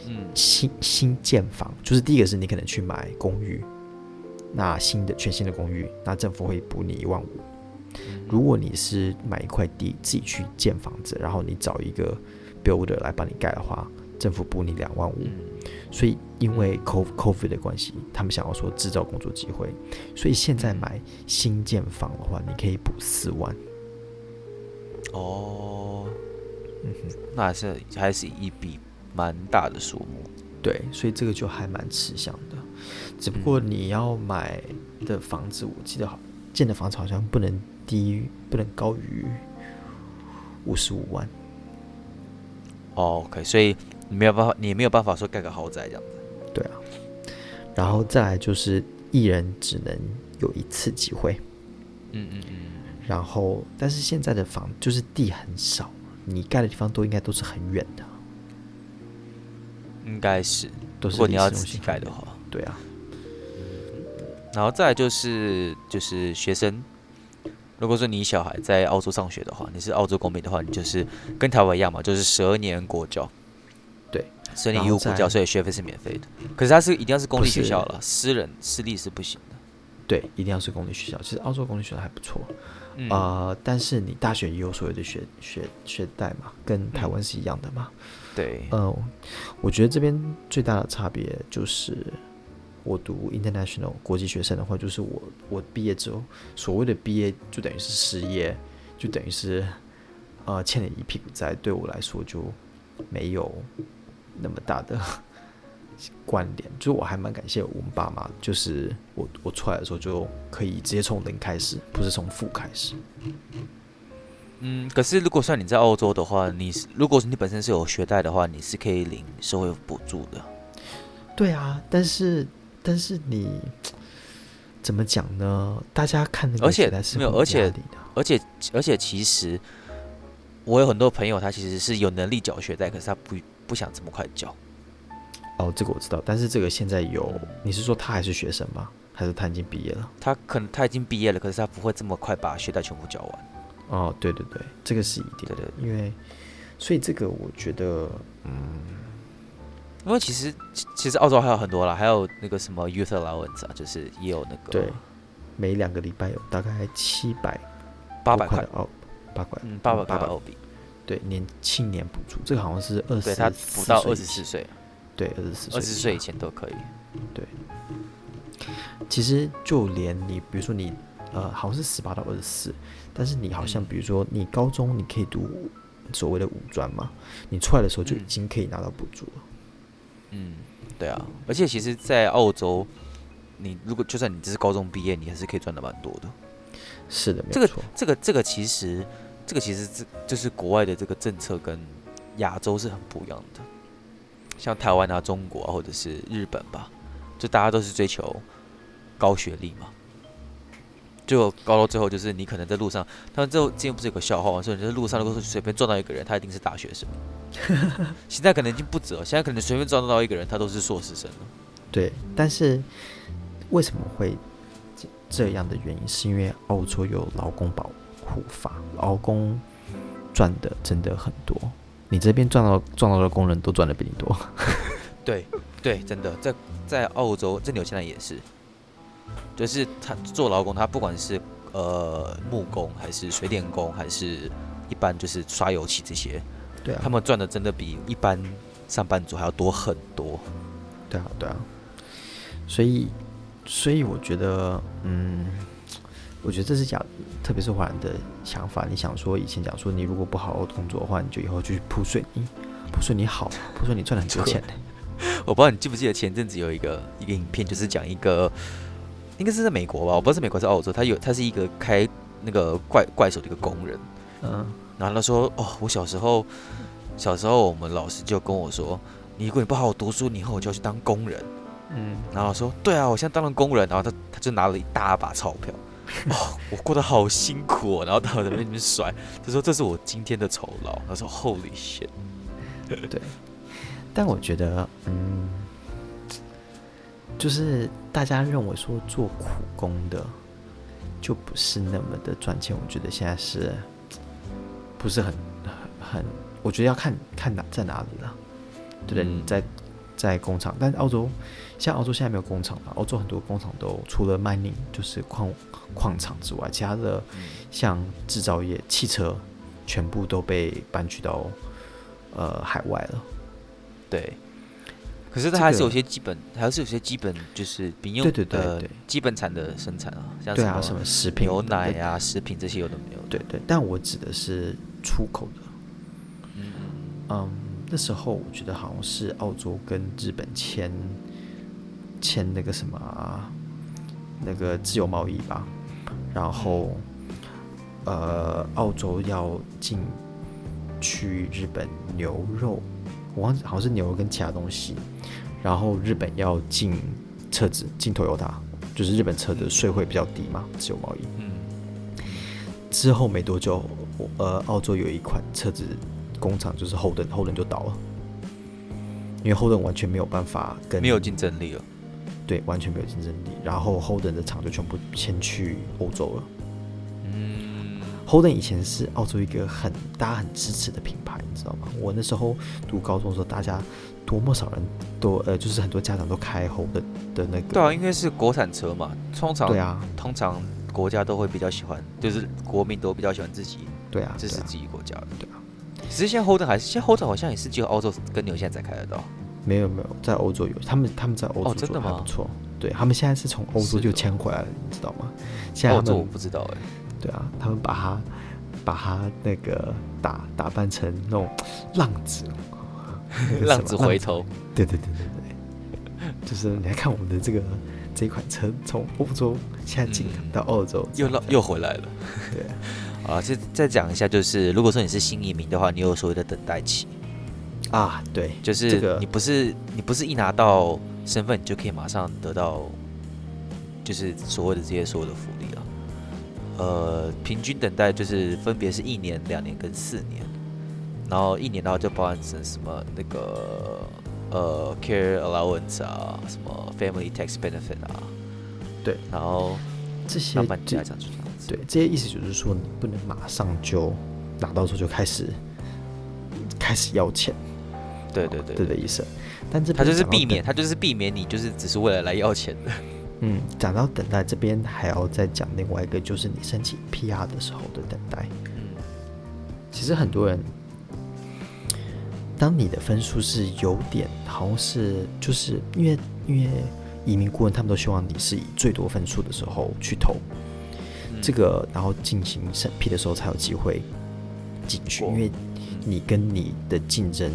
嗯，新新建房就是第一个是你可能去买公寓，那新的全新的公寓，那政府会补你一万五。如果你是买一块地自己去建房子，然后你找一个 builder 来帮你盖的话，政府补你两万五。所以因为 COVID 的关系，他们想要说制造工作机会，所以现在买新建房的话，你可以补四万。哦，嗯哼，那还是还是一笔。蛮大的数目，对，所以这个就还蛮吃香的。只不过你要买的房子，我记得好建的房子好像不能低于，不能高于五十五万。哦，OK，所以你没有办法，你没有办法说盖个豪宅这样子。对啊，然后再来就是一人只能有一次机会。嗯嗯嗯。然后，但是现在的房就是地很少，你盖的地方都应该都是很远的。应该是，如果你要自己盖的话，对啊。然后再来就是就是学生，如果说你小孩在澳洲上学的话，你是澳洲公民的话，你就是跟台湾一样嘛，就是十二年国教。对，十二年义务国教，所以学费是免费的。可是它是一定要是公立学校了，私人私立是不行的。对，一定要是公立学校。其实澳洲公立学校还不错，嗯、呃，但是你大学也有所谓的学学学贷嘛，跟台湾是一样的嘛。嗯对，嗯、呃，我觉得这边最大的差别就是，我读 international 国际学生的话，就是我我毕业之后，所谓的毕业就等于是失业，就等于是，呃，欠了一屁股债，对我来说就没有那么大的关联。就我还蛮感谢我们爸妈，就是我我出来的时候就可以直接从零开始，不是从负开始。嗯，可是如果算你在澳洲的话，你如果是你本身是有学贷的话，你是可以领社会补助的。对啊，但是但是你 怎么讲呢？大家看那个学贷是没有而且而且而且其实我有很多朋友，他其实是有能力缴学贷，可是他不不想这么快缴。哦，这个我知道，但是这个现在有，你是说他还是学生吗？还是他已经毕业了？他可能他已经毕业了，可是他不会这么快把学贷全部缴完。哦，对对对，这个是一定的，对对对，因为，所以这个我觉得，嗯，因为其实其实澳洲还有很多啦，还有那个什么 youth allowance 啊，就是也有那个，对，每两个礼拜有大概七百八百块澳八块，嗯，八百八百。澳币。对，年青年补助，这个好像是二十，对他补到二十四岁，对，二十四岁，二十四岁以前都可以。对，其实就连你，比如说你，呃，好像是十八到二十四，但是你好像比如说你高中你可以读所谓的五专嘛，你出来的时候就已经可以拿到补助了。嗯，对啊，而且其实，在澳洲，你如果就算你只是高中毕业，你还是可以赚的蛮多的。是的，这个这个这个其实。这个其实这就是国外的这个政策跟亚洲是很不一样的，像台湾啊、中国啊，或者是日本吧，就大家都是追求高学历嘛，就高到最后就是你可能在路上，他们最后之前不是有个笑话吗？说你在路上如果随便撞到一个人，他一定是大学生。现在可能已经不止了，现在可能随便撞到一个人，他都是硕士生了。对，但是为什么会这样的原因，是因为澳洲有劳工保护。法劳工赚的真的很多，你这边撞到撞到的工人都赚的比你多。对对，真的在在澳洲，这里有现在也是，就是他做劳工，他不管是呃木工还是水电工，还是一般就是刷油漆这些，对啊，他们赚的真的比一般上班族还要多很多。对啊，对啊，所以所以我觉得，嗯。我觉得这是讲，特别是华人的想法。你想说以前讲说，你如果不好好工作的话，你就以后就去铺水泥，铺水泥好，铺水泥赚了很多钱。我不知道你记不记得前阵子有一个一个影片，就是讲一个，应该是在美国吧，我不知道是美国还是澳洲。他有他是一个开那个怪怪手的一个工人，嗯，然后他说，哦，我小时候小时候我们老师就跟我说，你如果你不好好读书，你以后就要去当工人，嗯，然后说，对啊，我现在当了工人，然后他他就拿了一大把钞票。哦，我过得好辛苦哦，然后他在那边甩，他说这是我今天的酬劳。他说 Holy shit，对。但我觉得，嗯，就是大家认为说做苦工的就不是那么的赚钱。我觉得现在是不是很很？我觉得要看看哪在哪里了，对不对？嗯、在在工厂，但澳洲。像澳洲现在没有工厂了，澳洲很多工厂都除了 mining 就是矿矿场之外，其他的像制造业、汽车，全部都被搬去到呃海外了。对，可是它还是有些基本，这个、还是有些基本就是民用对对对对基本产的生产啊，像对啊什么食品、牛奶啊、食品这些有的没有。对对，但我指的是出口的。嗯嗯，那时候我觉得好像是澳洲跟日本签。签那个什么、啊，那个自由贸易吧，然后，呃，澳洲要进去日本牛肉，我忘记好像是牛肉跟其他东西，然后日本要进车子，进 Toyota，就是日本车的税会比较低嘛，自由贸易。嗯。之后没多久，呃，澳洲有一款车子工厂就是 Holden，Holden 就倒了，因为 Holden 完全没有办法跟没有竞争力了。对，完全没有竞争力。然后 Holden 的厂就全部迁去欧洲了。嗯，Holden 以前是澳洲一个很大家很支持的品牌，你知道吗？我那时候读高中的时候，大家多么少人都呃，就是很多家长都开 Holden 的那个。对啊，因为是国产车嘛，通常对啊，通常国家都会比较喜欢，就是国民都比较喜欢自己，对啊，支持自己国家的，对啊。其实现在 Holden 还是，现在 Holden 好像也是只有澳洲跟纽西兰才开得到。没有没有，在欧洲有，他们他们在欧洲做的还不错。对，他们现在是从欧洲就迁回来了，你知道吗？现在他们我不知道哎。对啊，他们把他把他那个打打扮成那种浪子，浪子回头。对对对对对，就是你来看我们的这个这款车从欧洲现在进到澳洲，又浪又回来了。对啊，这再讲一下，就是如果说你是新移民的话，你有所谓的等待期。啊，对，就是你不是、这个、你不是一拿到身份，你就可以马上得到，就是所谓的这些所有的福利了。呃，平均等待就是分别是一年、两年跟四年，然后一年的话就包含成什么那个呃 care allowance 啊，什么 family tax benefit 啊，对，然后这些慢慢加上去这样子。对，这些意思就是说你不能马上就拿到之后就开始开始要钱。对对对，对的意思，但这他就是避免，他就是避免你就是只是为了来要钱的。嗯，讲到等待这边，还要再讲另外一个，就是你申请 PR 的时候的等待。嗯，其实很多人，当你的分数是有点，好像是就是因为因为移民顾问他们都希望你是以最多分数的时候去投，嗯、这个然后进行审批的时候才有机会进去，因为你跟你的竞争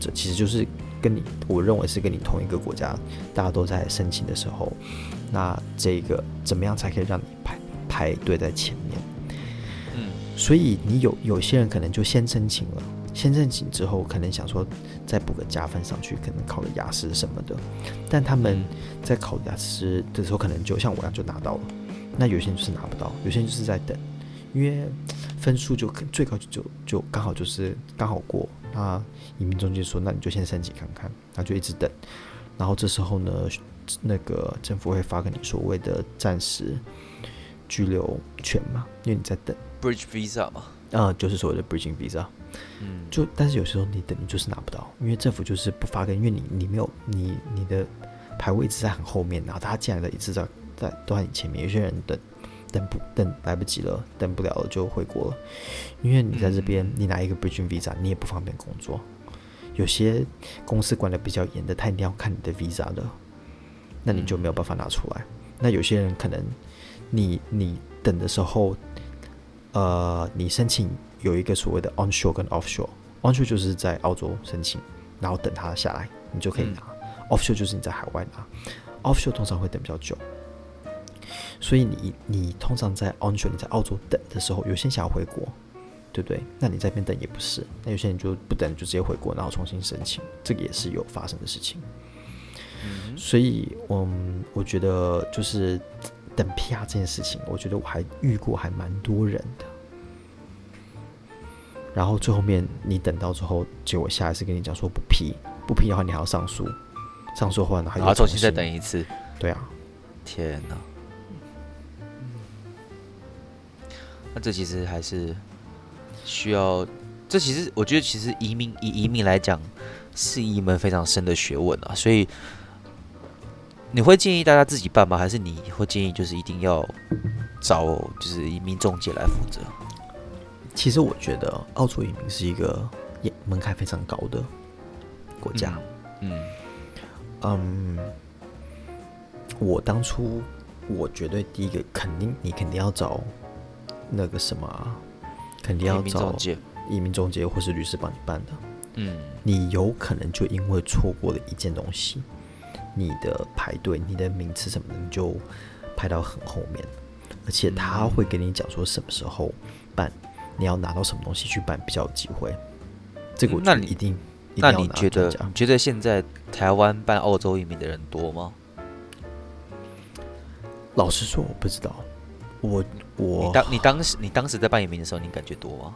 者其实就是。跟你，我认为是跟你同一个国家，大家都在申请的时候，那这个怎么样才可以让你排排队在前面？嗯，所以你有有些人可能就先申请了，先申请之后可能想说再补个加分上去，可能考个雅思什么的，但他们在考雅思的时候，可能就像我一样就拿到了，那有些人就是拿不到，有些人就是在等，因为分数就最高就就就刚好就是刚好过。那移民中介说：“那你就先申请看看。”那就一直等，然后这时候呢，那个政府会发给你所谓的暂时居留权嘛，因为你在等 Bridge Visa 嘛，啊，就是所谓的 Bridging Visa。嗯，就但是有时候你等你就是拿不到，因为政府就是不发给你，因为你你没有你你的排位一直在很后面，然后他进来的一直在在都在你前面，有些人等。等不等来不及了，等不了了就回国了，因为你在这边，你拿一个 Bridging Visa，你也不方便工作。有些公司管的比较严的，他一定要看你的 Visa 的，那你就没有办法拿出来。那有些人可能你，你你等的时候，呃，你申请有一个所谓的 Onshore 跟 Offshore，Onshore 就是在澳洲申请，然后等他下来，你就可以拿。Offshore 就是你在海外拿，Offshore 通常会等比较久。所以你你通常在 onshore 你在澳洲等的时候，有些人想要回国，对不对？那你在这边等也不是，那有些人就不等，就直接回国，然后重新申请，这个也是有发生的事情。嗯，所以嗯，我觉得就是等 PR 这件事情，我觉得我还遇过还蛮多人的。然后最后面你等到之后，结果下一次跟你讲说不批，不批的话你还要上诉，上诉的话呢还要重新再等一次。对啊，天哪！那这其实还是需要，这其实我觉得，其实移民以移民来讲，是一门非常深的学问啊。所以你会建议大家自己办吗？还是你会建议就是一定要找就是移民中介来负责？其实我觉得澳洲移民是一个也门槛非常高的国家。嗯嗯，嗯，我当初我绝对第一个肯定你肯定要找。那个什么，肯定要找移民中介或是律师帮你办的。嗯，你有可能就因为错过了一件东西，你的排队、你的名次什么的，你就排到很后面。而且他会跟你讲说什么时候办，你要拿到什么东西去办比较有机会。这个我觉得一定，那你觉得你觉得现在台湾办澳洲移民的人多吗？老实说，我不知道。我我你当你当时你当时在办移民的时候，你感觉多吗？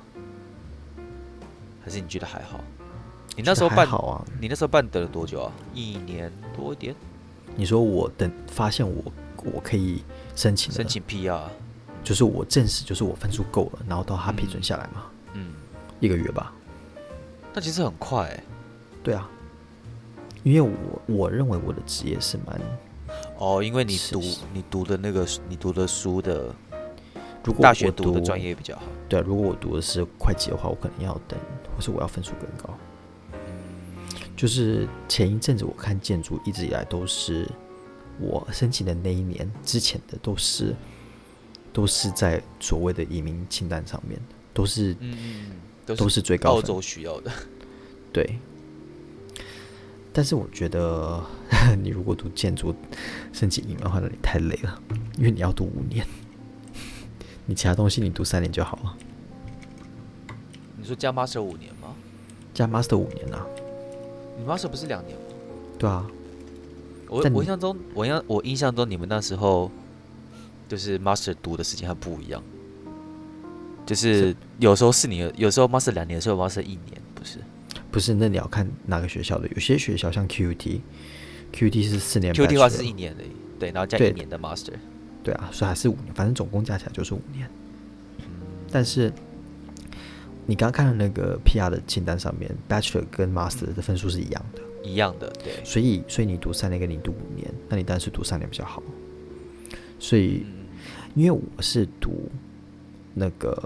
还是你觉得还好？你那时候办好啊？你那时候办等了多久啊？一年多一点？你说我等发现我我可以申请申请 PR，就是我证实就是我分数够了，然后到他批准下来嘛？嗯，一个月吧。那其实很快欸。对啊，因为我我认为我的职业是蛮。哦，因为你读你读的那个你读的书的，如果大学读的专业比较好。对啊，如果我读的是会计的话，我可能要等，或是我要分数更高。就是前一阵子我看建筑，一直以来都是我申请的那一年之前的，都是都是在所谓的移民清单上面，都是嗯，都是最高澳洲需要的，对。但是我觉得，你如果读建筑申请移民的话，那你太累了，因为你要读五年。你其他东西你读三年就好了。你说加 master 五年吗？加 master 五年啊？你 master 不是两年吗？对啊。我我印象中，我印我印象中，你们那时候就是 master 读的时间还不一样，就是有时候四年，有时候 master 两年，有时候 master 一年，不是？不是，那你要看哪个学校的。有些学校像 QUT，QUT 是四年，QUT 的话是一年的，对，然后加一年的 Master。对啊，所以还是五年，反正总共加起来就是五年。嗯，但是你刚刚看的那个 PR 的清单上面，Bachelor 跟 Master 的分数是一样的，一样的，对。所以，所以你读三年跟你读五年，那你当然是读三年比较好。所以因为我是读那个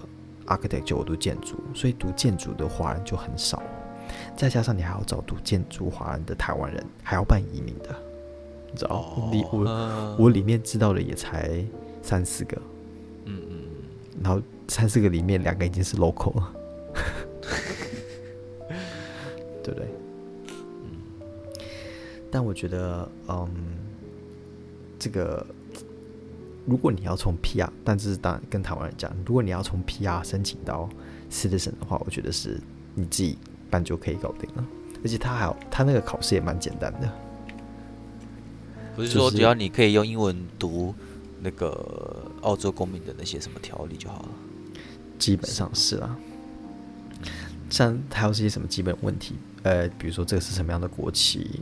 architecture，我读建筑，所以读建筑的华人就很少。再加上你还要找读建筑华人的台湾人，还要办移民的，你知道？哦、我我我里面知道的也才三四个，嗯嗯，然后三四个里面两个已经是 local 了，但我觉得，嗯，这个如果你要从 PR，但这是当然跟台湾人讲，如果你要从 PR 申请到 citizen 的话，我觉得是你自己。办就可以搞定了，而且他还有他那个考试也蛮简单的，不是说只要你可以用英文读那个澳洲公民的那些什么条例就好了，基本上是啊。像还有这些什么基本问题，呃，比如说这个是什么样的国旗，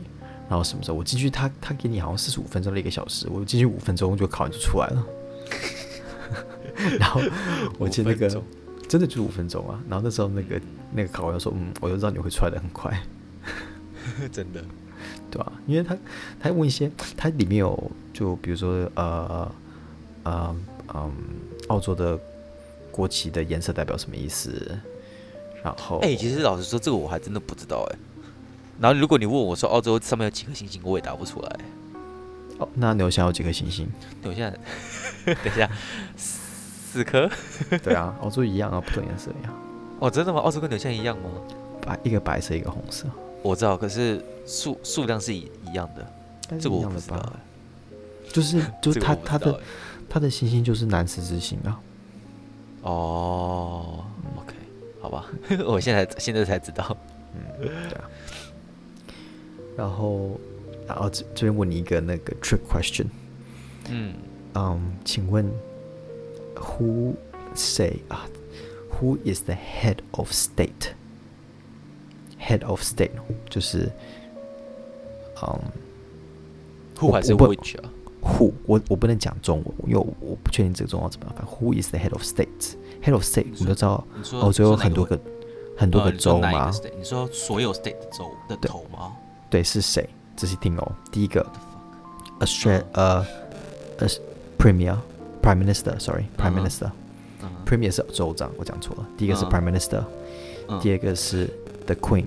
然后什么时候我进去，他他给你好像四十五分钟的一个小时，我进去五分钟就考完就出来了，然后我记得那个。真的就五分钟啊！然后那时候那个那个考官说：“嗯，我就知道你会出来的很快。”真的，对吧、啊？因为他他问一些，他里面有就比如说呃呃嗯，澳洲的国旗的颜色代表什么意思？然后哎、欸，其实老实说，这个我还真的不知道哎。然后如果你问我说澳洲上面有几颗星星，我也答不出来。哦，那纽西兰有几颗星星？纽西兰，等一下。四颗，对啊，澳洲一样啊，不同颜色一样。哦，真的吗？澳洲跟纽西兰一样吗？白一个白色，一个红色。我知道，可是数数量是一一样的，这个我不知道。就是就是他他的他的星星就是南十字星啊。哦，OK，好吧，我现在现在才知道。嗯，对啊。然后，然后这这边问你一个那个 trick question。嗯嗯，请问。Who say 啊？Who is the head of state? Head of state 就是，嗯，Who 还是 which 啊？Who 我我不能讲中文，因为我我不确定这个中文怎么翻。Who is the head of state? Head of state 你都知道，欧洲有很多个很多个州吗？你说所有 state 的州的头吗？对，是谁？仔细听哦。第一个，Australia 呃呃 Premier。Prime Minister，sorry，Prime Minister，Premier 是州长，我讲错了。第一个是 Prime Minister，第二个是 The Queen，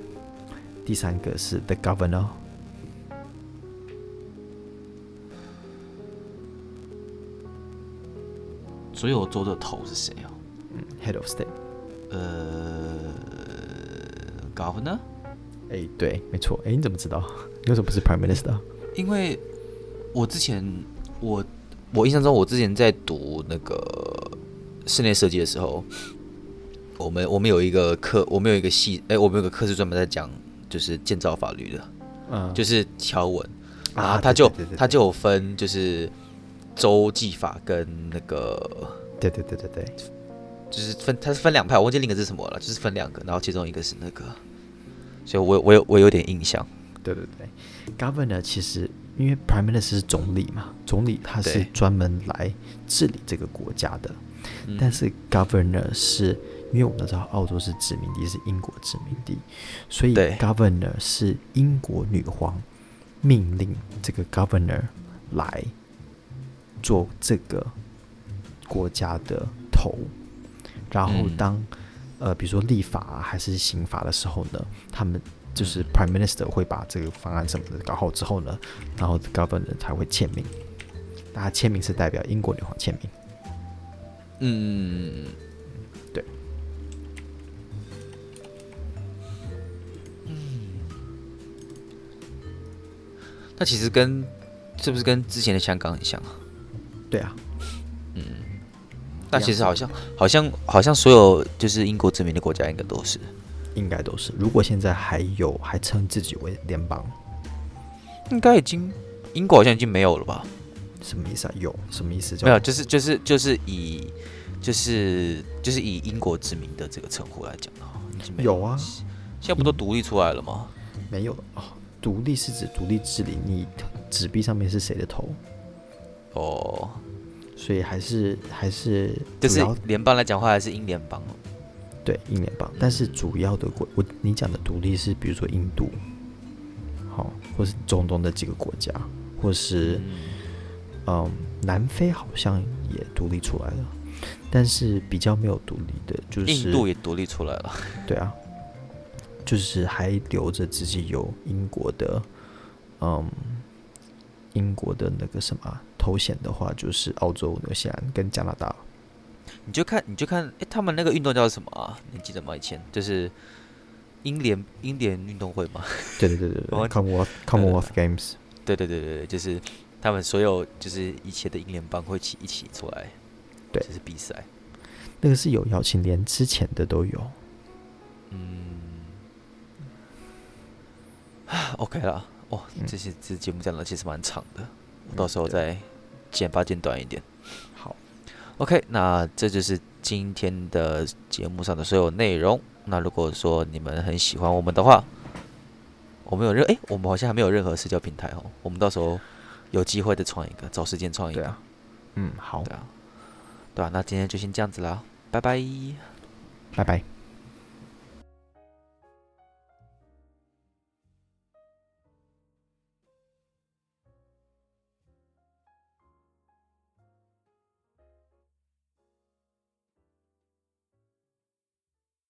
第三个是 The Governor。所有州的头是谁啊？嗯，Head of State，呃，Governor。 哎，对，没错。哎，你怎么知道？为什么不是 Prime Minister？因为我之前我。我印象中，我之前在读那个室内设计的时候，我们我们有一个课，我们有一个系，哎、欸，我们有个课是专门在讲就是建造法律的，嗯，就是条文，然后他就他就有分就是州际法跟那个，对对对对对，就是分它是分两派，我忘记另一个是什么了，就是分两个，然后其中一个是那个，所以我我有我有点印象，对对对，Governor 其实。因为 Prime Minister 是总理嘛，总理他是专门来治理这个国家的。但是 Governor 是因为我们都知道澳洲是殖民地，是英国殖民地，所以 Governor 是英国女皇命令这个 Governor 来做这个国家的头。然后当呃比如说立法啊还是刑法的时候呢，他们。就是 Prime Minister 会把这个方案什么的搞好之后呢，然后 Governor 才会签名。大家签名是代表英国女皇签名。嗯，对。嗯，那其实跟是不是跟之前的香港很像啊？对啊。嗯。那其实好像好像好像所有就是英国殖民的国家应该都是。应该都是。如果现在还有还称自己为联邦，应该已经英国好像已经没有了吧？什么意思啊？有什么意思？没有，就是就是就是以就是就是以英国殖民的这个称呼来讲的话，有啊。现在不都独立出来了吗？没有哦，独立是指独立治理。你纸币上面是谁的头？哦，所以还是还是就是联邦来讲话还是英联邦哦。对，英联邦，但是主要的国，我你讲的独立是比如说印度，好，或是中东的几个国家，或是嗯，南非好像也独立出来了，但是比较没有独立的，就是印度也独立出来了。对啊，就是还留着自己有英国的，嗯，英国的那个什么头衔的话，就是澳洲、纽西兰跟加拿大。你就看，你就看，哎，他们那个运动叫什么啊？你记得吗？以前就是英联英联运动会嘛。对对对对对，Commonwealth Commonwealth Games。对对对对对，就是他们所有就是一切的英联邦会起一起出来，对，就是比赛。那个是有邀请，连之前的都有。嗯。OK 了，哦，这些这节目讲的其实蛮长的，我到时候再剪发剪短一点。好。OK，那这就是今天的节目上的所有内容。那如果说你们很喜欢我们的话，我们有任哎，我们好像还没有任何社交平台哦。我们到时候有机会再创一个，找时间创一个。啊、嗯，好。对啊，对啊，那今天就先这样子啦，拜拜，拜拜。